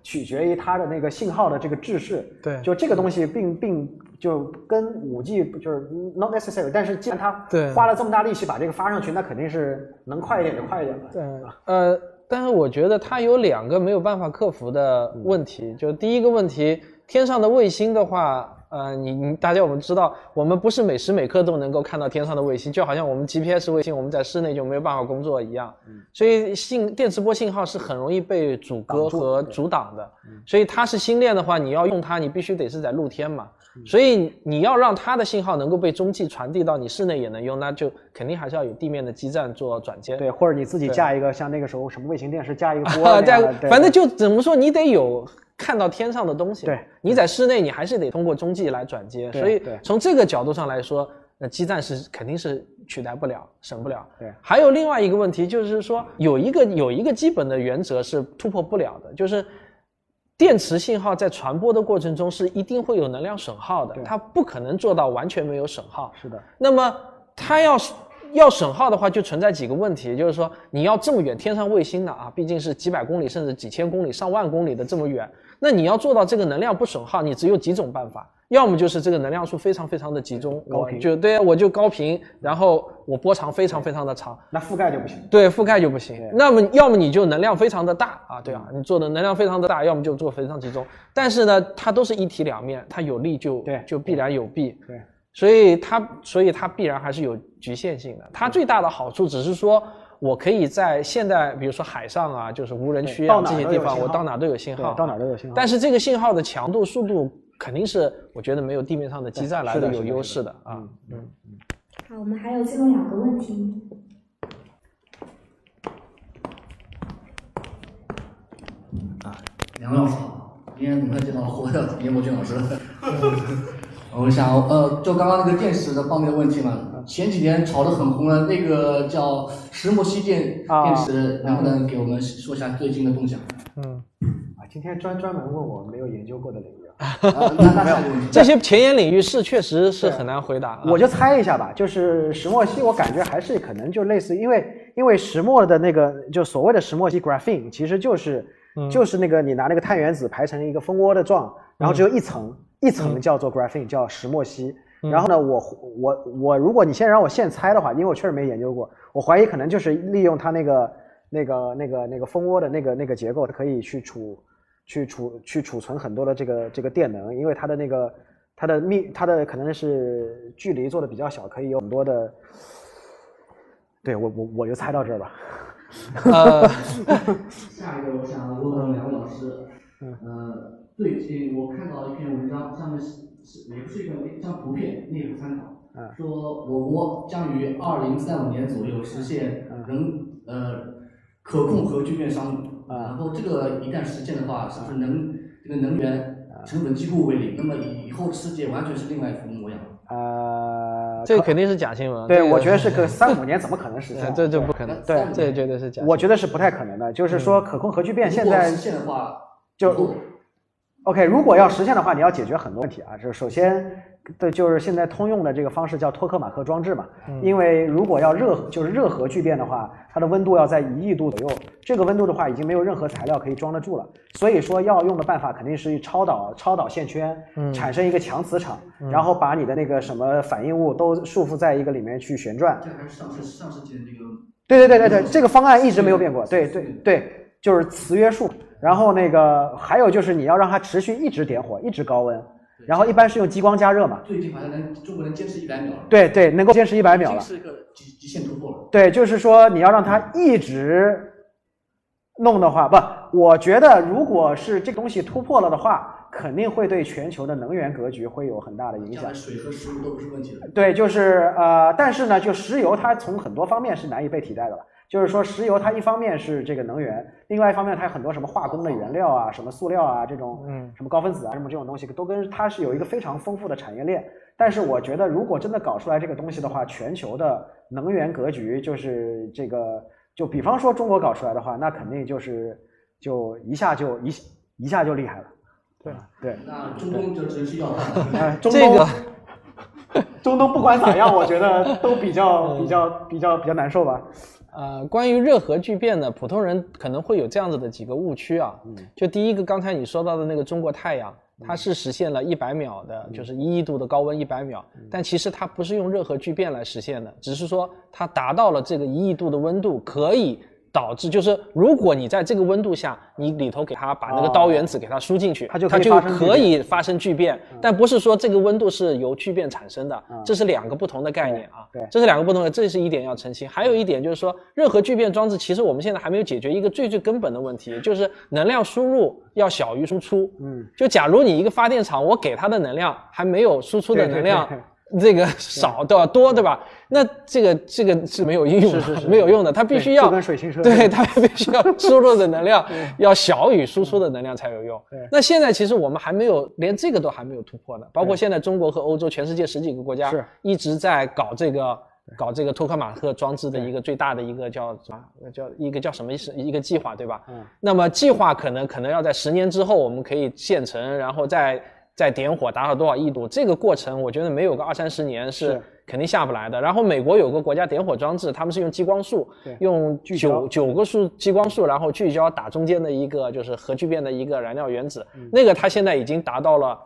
取决于它的那个信号的这个制式。对就这个东西并并就跟五 G 就是 not necessary，但是既然它花了这么大力气把这个发上去，那肯定是能快一点就快一点了。对，呃，但是我觉得它有两个没有办法克服的问题，就第一个问题，天上的卫星的话，呃，你你大家我们知道，我们不是每时每刻都能够看到天上的卫星，就好像我们 GPS 卫星我们在室内就没有办法工作一样，所以信电磁波信号是很容易被阻隔和阻挡的，所以它是星链的话，你要用它，你必须得是在露天嘛。所以你要让它的信号能够被中继传递到你室内也能用，那就肯定还是要有地面的基站做转接。对，或者你自己架一个像那个时候什么卫星电视架一个 锅啊，那样的，对，反正就怎么说，你得有看到天上的东西。对，你在室内，你还是得通过中继来转接。所以从这个角度上来说，那基站是肯定是取代不了、省不了。对还有另外一个问题就是说，有一个有一个基本的原则是突破不了的，就是。电磁信号在传播的过程中是一定会有能量损耗的，它不可能做到完全没有损耗。是的，那么它要是要损耗的话，就存在几个问题，就是说你要这么远，天上卫星的啊，毕竟是几百公里甚至几千公里、上万公里的这么远，那你要做到这个能量不损耗，你只有几种办法，要么就是这个能量数非常非常的集中，我高频就对我就高频，然后我波长非常非常的长，那覆盖就不行。对，覆盖就不行。那么要么你就能量非常的大啊，对啊，你做的能量非常的大，要么就做非常集中。但是呢，它都是一体两面，它有利就对就必然有弊。对，所以它所以它必然还是有局限性的。它最大的好处只是说。我可以在现在，比如说海上啊，就是无人区啊这些地方，我到哪都有信号，到哪都有信号但是这个信号的强度、速度肯定是我觉得没有地面上的基站来的是的是的优势的啊。嗯。好，我们还有最后两个问题。啊，梁老师好，今天很快见到活的严伯俊老师。我想，呃，就刚刚那个电池的方面的问题嘛，前几年炒得很红的那个叫石墨烯电啊电池，能不能给我们说一下最近的动向？嗯，啊，今天专专门问我没有研究过的领域啊，啊那那下一个问题，这些前沿领域是确实是很难回答啊。我就猜一下吧，就是石墨烯，我感觉还是可能就类似，因为因为石墨的那个就所谓的石墨烯 graphene，其实就是、嗯就是那个你拿那个碳原子排成一个蜂窝的状，然后只有一层、一层嗯叫做 graphene，叫石墨烯。然后呢，我我我，如果你现在让我现猜的话，因为我确实没研究过，我怀疑可能就是利用它那个那个那个那个蜂窝的那个那个结构，它可以去储去储去储存很多的这个这个电能，因为它的那个它的密它的可能是距离做的比较小，可以有很多的。对我我我就猜到这儿吧。呃 下一个我想问问两位老师，呃，最近我看到一篇文章，上面是是也不是一个一张图片，内部参考，嗯说我国将于二零三五年左右实现能呃可控核聚变商业，然后这个一旦实现的话，是不是能这个能源成本几乎为零？那么以以后世界完全是另外一副模样。呃，这个肯定是假新闻。对，我觉得是个 三五年怎么可能实呃现？这这不可能，对这绝对是假。我觉得是不太可能的。就是说，可控核聚变现在实现的话，就 OK，如果要实现的话，你要解决很多问题啊。就是首先，对，就是现在通用的这个方式叫托克马克装置嘛。嗯因为如果要热，就是热核聚变的话，它的温度要在一亿度左右。这个温度的话，已经没有任何材料可以装得住了。所以说，要用的办法肯定是超导超导线圈，嗯产生一个强磁场，嗯然后把你的那个什么反应物都束缚在一个里面去旋转。这还是上世上世纪的这个对对对对对，这个方案一直没有变过。对对对，就是磁约束。然后那个还有就是你要让它持续一直点火，一直高温，然后一般是用激光加热嘛。最近好像能中国能坚持一百秒了。对对，能够坚持一百秒了是一个极极限突破了。对，就是说你要让它一直弄的话，不，我觉得如果是这个东西突破了的话，肯定会对全球的能源格局会有很大的影响。水和食物都不是问题了。对，就是呃，但是呢，就石油它从很多方面是难以被替代的了。就是说，石油它一方面是这个能源，另外一方面它有很多什么化工的原料啊，什么塑料啊这种，嗯，什么高分子啊什么这种东西，都跟它是有一个非常丰富的产业链。但是我觉得，如果真的搞出来这个东西的话，全球的能源格局就是这个，就比方说中国搞出来的话，那肯定就是就一下就一一下就厉害了。对对，那中东就只是要看哎，中这东个 中东不管咋样，我觉得都比较比较比较比较难受吧。呃，关于热核聚变呢，普通人可能会有这样子的几个误区啊。嗯就第一个，刚才你说到的那个中国太阳，它是实现了一百秒的，就是一亿度的高温一百秒，但其实它不是用热核聚变来实现的，只是说它达到了这个一亿度的温度，可以导致就是如果你在这个温度下，你里头给它把那个刀原子给它输进去，它就可它就以发生聚变可以发生聚变，但不是说这个温度是由聚变产生的，这是两个不同的概念啊。对对这是两个不同的，这是一点要澄清。还有一点就是说，任何聚变装置其实我们现在还没有解决一个最最根本的问题，就是能量输入要小于输出。嗯，就假如你一个发电厂，我给它的能量还没有输出的能量对这个少对吧？多对吧？那这个这个是没有应用的，是是是没有用的，它必须要对就跟水星车对它必须要输入的能量 要小于输出的能量才有用对。那现在其实我们还没有连这个都还没有突破呢，包括现在中国和欧洲，全世界十几个国家是一直在搞这个。搞这个托克马克装置的一个最大的一个叫什么？叫一个叫什么一个计划，对吧？嗯。那么计划可能可能要在十年之后我们可以建成，然后再再点火达到多少亿度？这个过程我觉得没有个二三十年是是肯定下不来的。然后美国有个国家点火装置，他们是用激光束，用九九个束激光束，然后聚焦打中间的一个就是核聚变的一个燃料原子，嗯那个它现在已经达到了。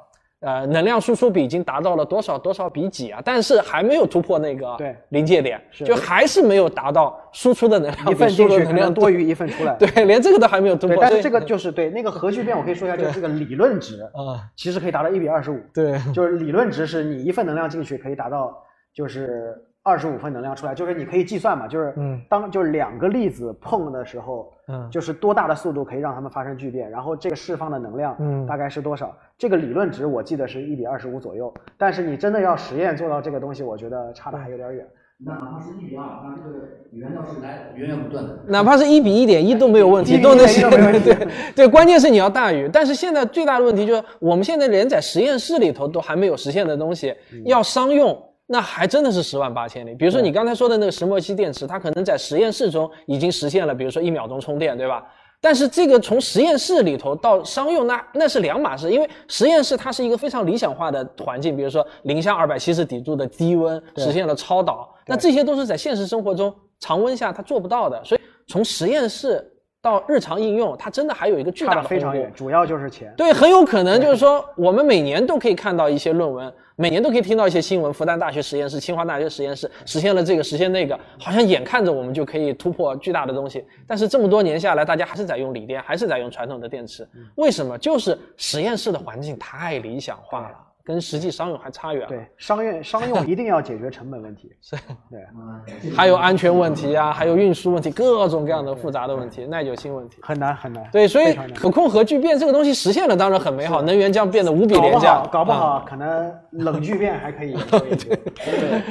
呃，能量输出比已经达到了多少多少比几啊？但是还没有突破那个对临界点，是就还是没有达到输出的能量一份进去能量多于一份出来。对，连这个都还没有突，破。但是这个就是对那个核聚变，我可以说一下，就是这个理论值啊，其实可以达到一比二十五。对，就是理论值是你一份能量进去可以达到就是二十五份能量出来，就是你可以计算嘛，就是嗯当就是两个粒子碰的时候，嗯就是多大的速度可以让它们发生聚变，然后这个释放的能量嗯大概是多少？这个理论值我记得是一比二十五左右，但是你真的要实验做到这个东西，我觉得差的还有点远。那哪怕是一比二，那这个原料是来源源不断的。哪怕是一比一点一都没有问题，1比1.1都能实都没问题对对，关键是你要大于。但是现在最大的问题就是，我们现在连在实验室里头都还没有实现的东西，嗯要商用。那还真的是十万八千里。比如说你刚才说的那个石墨烯电池，它可能在实验室中已经实现了，比如说一秒钟充电，对吧？但是这个从实验室里头到商用，那那是两码事。因为实验室它是一个非常理想化的环境，比如说零下二百七十几度的低温，实现了超导，那这些都是在现实生活中常温下它做不到的。所以从实验室到日常应用，它真的还有一个巨大的非常远，主要就是钱。对，很有可能就是说，我们每年都可以看到一些论文，每年都可以听到一些新闻，复旦大学实验室、清华大学实验室实现了这个，实现那个，好像眼看着我们就可以突破巨大的东西。但是这么多年下来，大家还是在用锂电，还是在用传统的电池，为什么？就是实验室的环境太理想化了，跟实际商用还差远了。对，商用商用 一定要解决成本问题。是，对，还有安全问题啊，还有运输问题，各种各样的复杂的问题，耐久性问题。很难很难。对，所以可控核聚变这个东西实现了，当然很美好，能源将变得无比廉价好，搞不啊好可能冷聚变还可以研究研究。对，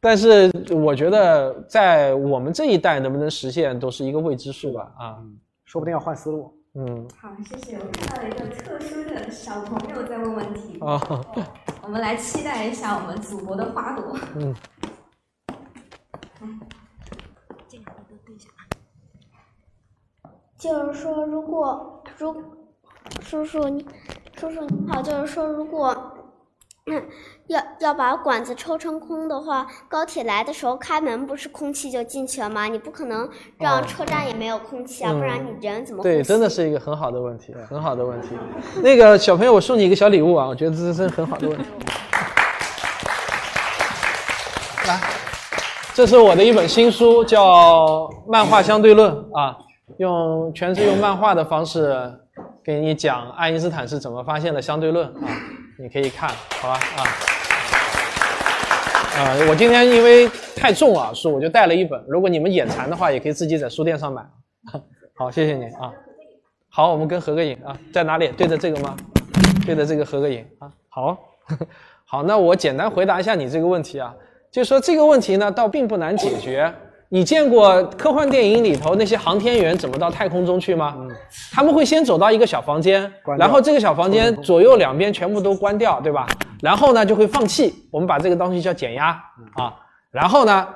但是我觉得在我们这一代能不能实现，都是一个未知数吧。啊，说不定要换思路。嗯，好，谢谢。我看到了一个特殊的小朋友在问问题，啊，我们来期待一下我们祖国的花朵。嗯，就是说，如果如叔叔你叔叔你好，就是说，如果嗯要要把管子抽成空的话，高铁来的时候开门不是空气就进去了吗？你不可能让哦车站也没有空气啊，嗯不然你人怎么？对，真的是一个很好的问题，很好的问题。那个小朋友，我送你一个小礼物啊，我觉得这是很好的问题。来，这是我的一本新书，叫《漫画相对论》啊，用全是用漫画的方式给你讲爱因斯坦是怎么发现的相对论啊，你可以看，好吧啊。啊、我今天因为太重啊，书我就带了一本。如果你们眼馋的话，也可以自己在书店上买。好，谢谢你啊。好，我们跟合个影啊，在哪里？对着这个吗？对着这个合个影啊。好，好，那我简单回答一下你这个问题啊，就说这个问题呢，倒并不难解决。你见过科幻电影里头那些航天员怎么到太空中去吗？他们会先走到一个小房间，然后这个小房间左右两边全部都关掉，对吧？然后呢就会放气，我们把这个东西叫减压啊。然后呢，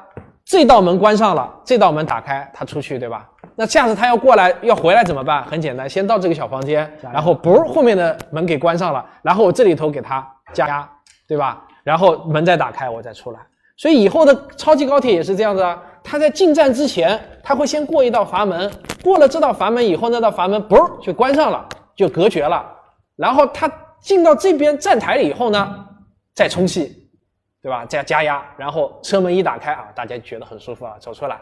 这道门关上了，这道门打开，他出去，对吧？那下次他要过来要回来怎么办？很简单，先到这个小房间，然后不后面的门给关上了，然后我这里头给他加压，对吧？然后门再打开，我再出来。所以以后的超级高铁也是这样子啊，它在进站之前，它会先过一道阀门，过了这道阀门以后，那道阀门嘣就关上了，就隔绝了。然后它进到这边站台了以后呢，再充气，对吧？再加压，然后车门一打开啊，大家觉得很舒服啊，走出来。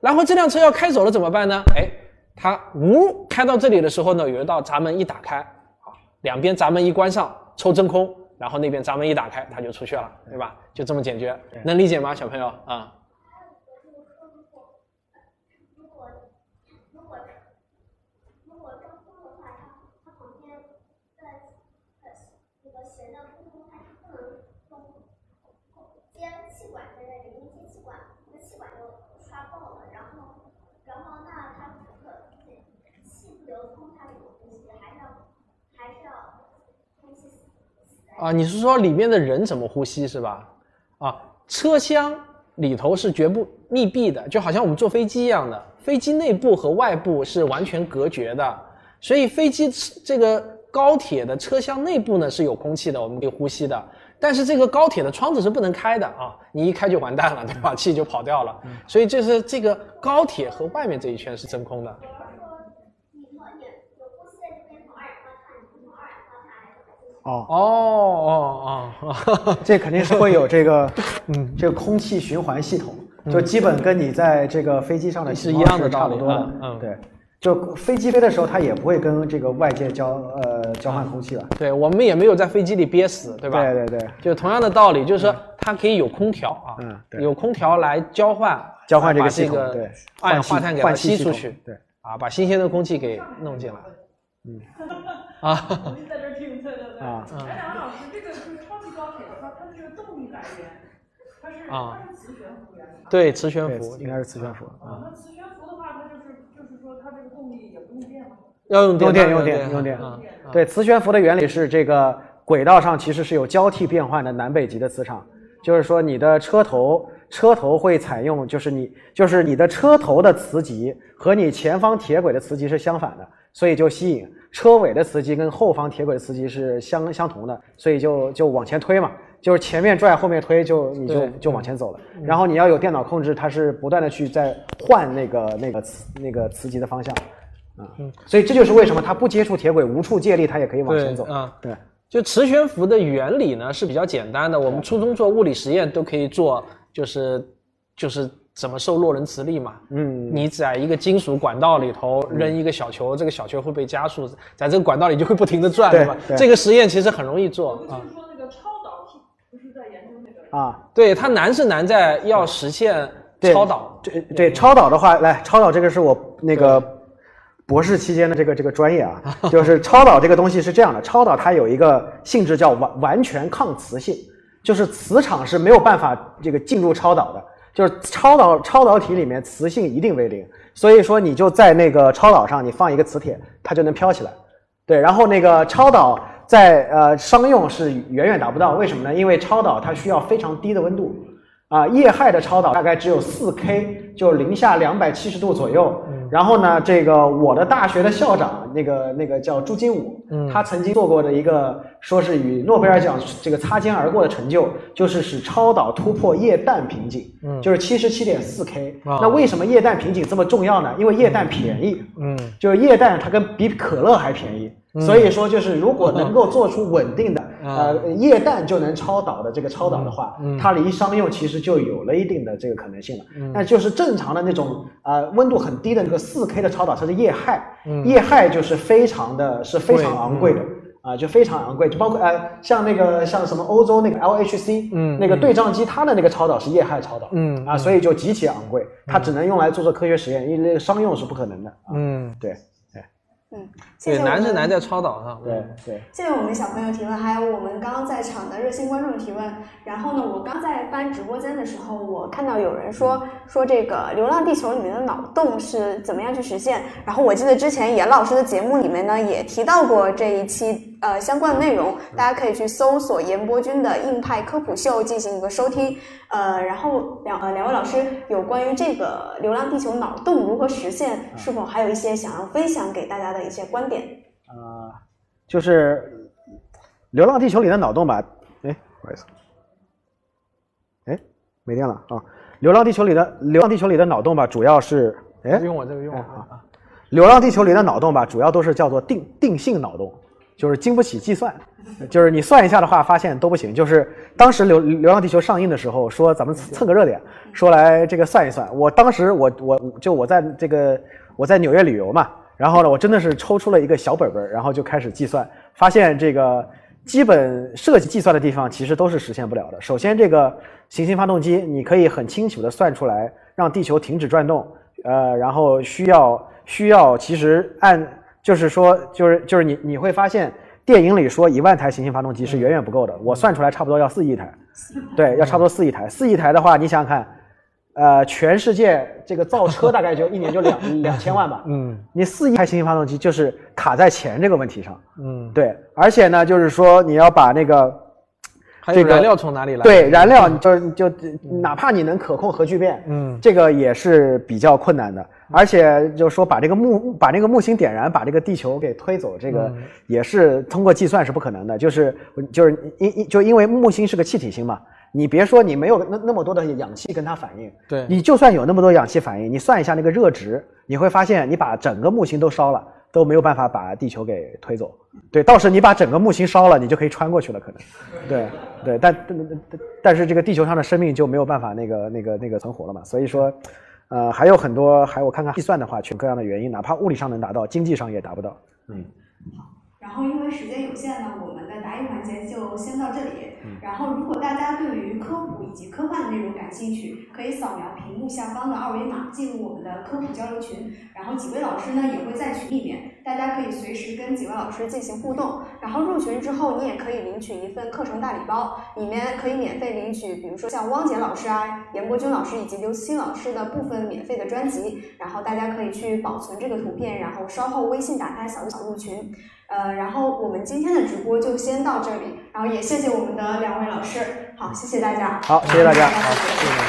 然后这辆车要开走了怎么办呢？哎，它呜开到这里的时候呢，有一道闸门一打开，啊，两边闸门一关上，抽真空，然后那边闸门一打开，它就出去了，对吧？就这么解决，能理解吗，小朋友啊？接气管在那里面接气管，那气管就刷爆了，然后，然后那它可气不流通，它怎么呼吸？还是要还是要空气死啊，你是说里面的人怎么呼吸是吧？啊，车厢里头是绝不密闭的，就好像我们坐飞机一样的，飞机内部和外部是完全隔绝的，所以飞机这个高铁的车厢内部呢是有空气的，我们可以呼吸的。但是这个高铁的窗子是不能开的啊，你一开就完蛋了，对吧？气就跑掉了。所以这是这个高铁和外面这一圈是真空的。哦。哦哦哦，这肯定是会有这个，嗯，这个空气循环系统，就基本跟你在这个飞机上的是一样的道理差不多的。嗯嗯。对，就飞机飞的时候，它也不会跟这个外界交呃交换空气了。对我们也没有在飞机里憋死，对吧？对对对，就同样的道理，就是说它可以有空调啊，嗯，对。有空调来交换交换这个把系统对。二氧化碳给它吸出去，对。啊，把新鲜的空气给弄进来，嗯。啊。啊哎，两位老师，这个就是超级高铁的话，它这个动力来源，它是啊它是磁悬浮原理？对，磁悬浮应该是磁悬浮啊，那磁悬浮的话，它就是就是说它这个动力也不用电了。要用用电用电用电啊。对，磁悬浮的原理是这个轨道上其实是有交替变换的南北极的磁场，就是说你的车头车头会采用就是你就是你的车头的磁极和你前方铁轨的磁极是相反的，所以就吸引车尾的磁极跟后方铁轨的磁极是相相同的，所以就就往前推嘛。就是前面拽，后面推，就你就就往前走了。然后你要有电脑控制，它是不断的去在换那个那个磁那个磁极的方向。啊，所以这就是为什么它不接触铁轨，无处借力，它也可以往前走。啊，对，就磁悬浮的原理呢是比较简单的，我们初中做物理实验都可以做，就是就是怎么受洛伦磁力嘛。嗯，你在一个金属管道里头扔一个小球，这个小球会被加速，在这个管道里就会不停的转，对吧？这个实验其实很容易做啊。说那个超导体，不是在研究那个啊，对，它难是难在要实现超导。对对，超导的话，来超导这个是我那个博士期间的这个这个专业啊，就是超导这个东西是这样的，超导它有一个性质叫完完全抗磁性，就是磁场是没有办法这个进入超导的，就是超导超导体里面磁性一定为零，所以说你就在那个超导上你放一个磁铁，它就能飘起来。对，然后那个超导在呃商用是远远达不到，为什么呢？因为超导它需要非常低的温度，啊，液氦的超导大概只有四 K，就零下两百七十度左右。然后呢，这个我的大学的校长，那个那个叫朱金武，嗯。他曾经做过的一个，说是与诺贝尔奖这个擦肩而过的成就，就是使超导突破液氮瓶颈，嗯。就是七十七点四 K。啊。那为什么液氮瓶颈这么重要呢？因为液氮便宜，嗯。就是液氮它跟比可乐还便宜，嗯。所以说就是如果能够做出稳定呃液氮就能超导的这个超导的话它离商用其实就有了一定的这个可能性了。嗯。那就是正常的那种呃温度很低的那个四 K 的超导，它是液氦。嗯，液氦就是非常的是非常昂贵的。啊，就非常昂贵，就包括呃，像那个像什么欧洲那个 LHC，嗯那个对撞机，它的那个超导是液氦超导，啊，嗯啊所以就极其昂贵，它只能用来做做科学实验，因为那个商用是不可能的。啊嗯，对。嗯，谢谢对，我们难是难在超导上。对对。谢谢我们小朋友提问，还有我们刚刚在场的热心观众提问。然后呢，我刚在翻直播间的时候，我看到有人说说这个《流浪地球》里面的脑洞是怎么样去实现。然后我记得之前严老师的节目里面呢也提到过这一期呃相关的内容，大家可以去搜索严伯君的硬派科普秀进行一个收听。呃，然后两呃两位老师有关于这个《流浪地球》脑洞如何实现，是否还有一些想要分享给大家的一些观点？呃，就是《流浪地球》里的脑洞吧？哎，不好意思，哎，没电了啊！《流浪地球》里的《流浪地球》里的脑洞吧，主要是哎这个，用我这个用我啊。《流浪地球》里的脑洞吧，主要都是叫做定定性脑洞，就是经不起计算，就是你算一下的话，发现都不行。就是当时流《流浪地球》上映的时候，说咱们蹭个热点，说来这个算一算。我当时我我就我在这个我在纽约旅游嘛，然后呢，我真的是抽出了一个小本本，然后就开始计算，发现这个基本设计计算的地方其实都是实现不了的。首先，这个行星发动机你可以很清楚的算出来，让地球停止转动，呃，然后需要需要其实按就是说就是就是你你会发现电影里说一万台行星发动机是远远不够的，我算出来差不多要四亿台，对，要差不多四亿台。四亿台的话，你想想看，呃，全世界这个造车大概就一年就两 两千万吧，嗯你四亿台行星发动机就是卡在钱这个问题上，嗯，对，而且呢，就是说你要把那个这个燃料从哪里来？对，燃料你就是就哪怕你能可控核聚变，嗯这个也是比较困难的。而且就是说把这个木把那个木星点燃，把这个地球给推走，这个嗯也是通过计算是不可能的。就是就是因因就因为木星是个气体星嘛，你别说你没有那那么多的氧气跟它反应，对你就算有那么多氧气反应，你算一下那个热值，你会发现你把整个木星都烧了，都没有办法把地球给推走。对，到时你把整个木星烧了，你就可以穿过去了，可能。对对，但但但但是这个地球上的生命就没有办法那个那个那个存活了嘛，所以说，呃，还有很多，还我看看计算的话，全各样的原因，哪怕物理上能达到，经济上也达不到。嗯，然后因为时间有限呢，我们的答疑环节就先到这里。嗯然后如果大家对于科普以及科幻的内容感兴趣，可以扫描屏幕下方的二维码进入我们的科普交流群。然后几位老师呢也会在群里面，大家可以随时跟几位老师进行互动。然后入群之后，你也可以领取一份课程大礼包，里面可以免费领取，比如说像汪杰老师啊、严国军老师以及刘慈欣老师的部分免费的专辑。然后大家可以去保存这个图片，然后稍后微信打开小小入群。呃，然后我们今天的直播就先到这里，然后也谢谢我们的两位老师，好，谢谢大家。好，谢谢大家。好，谢谢。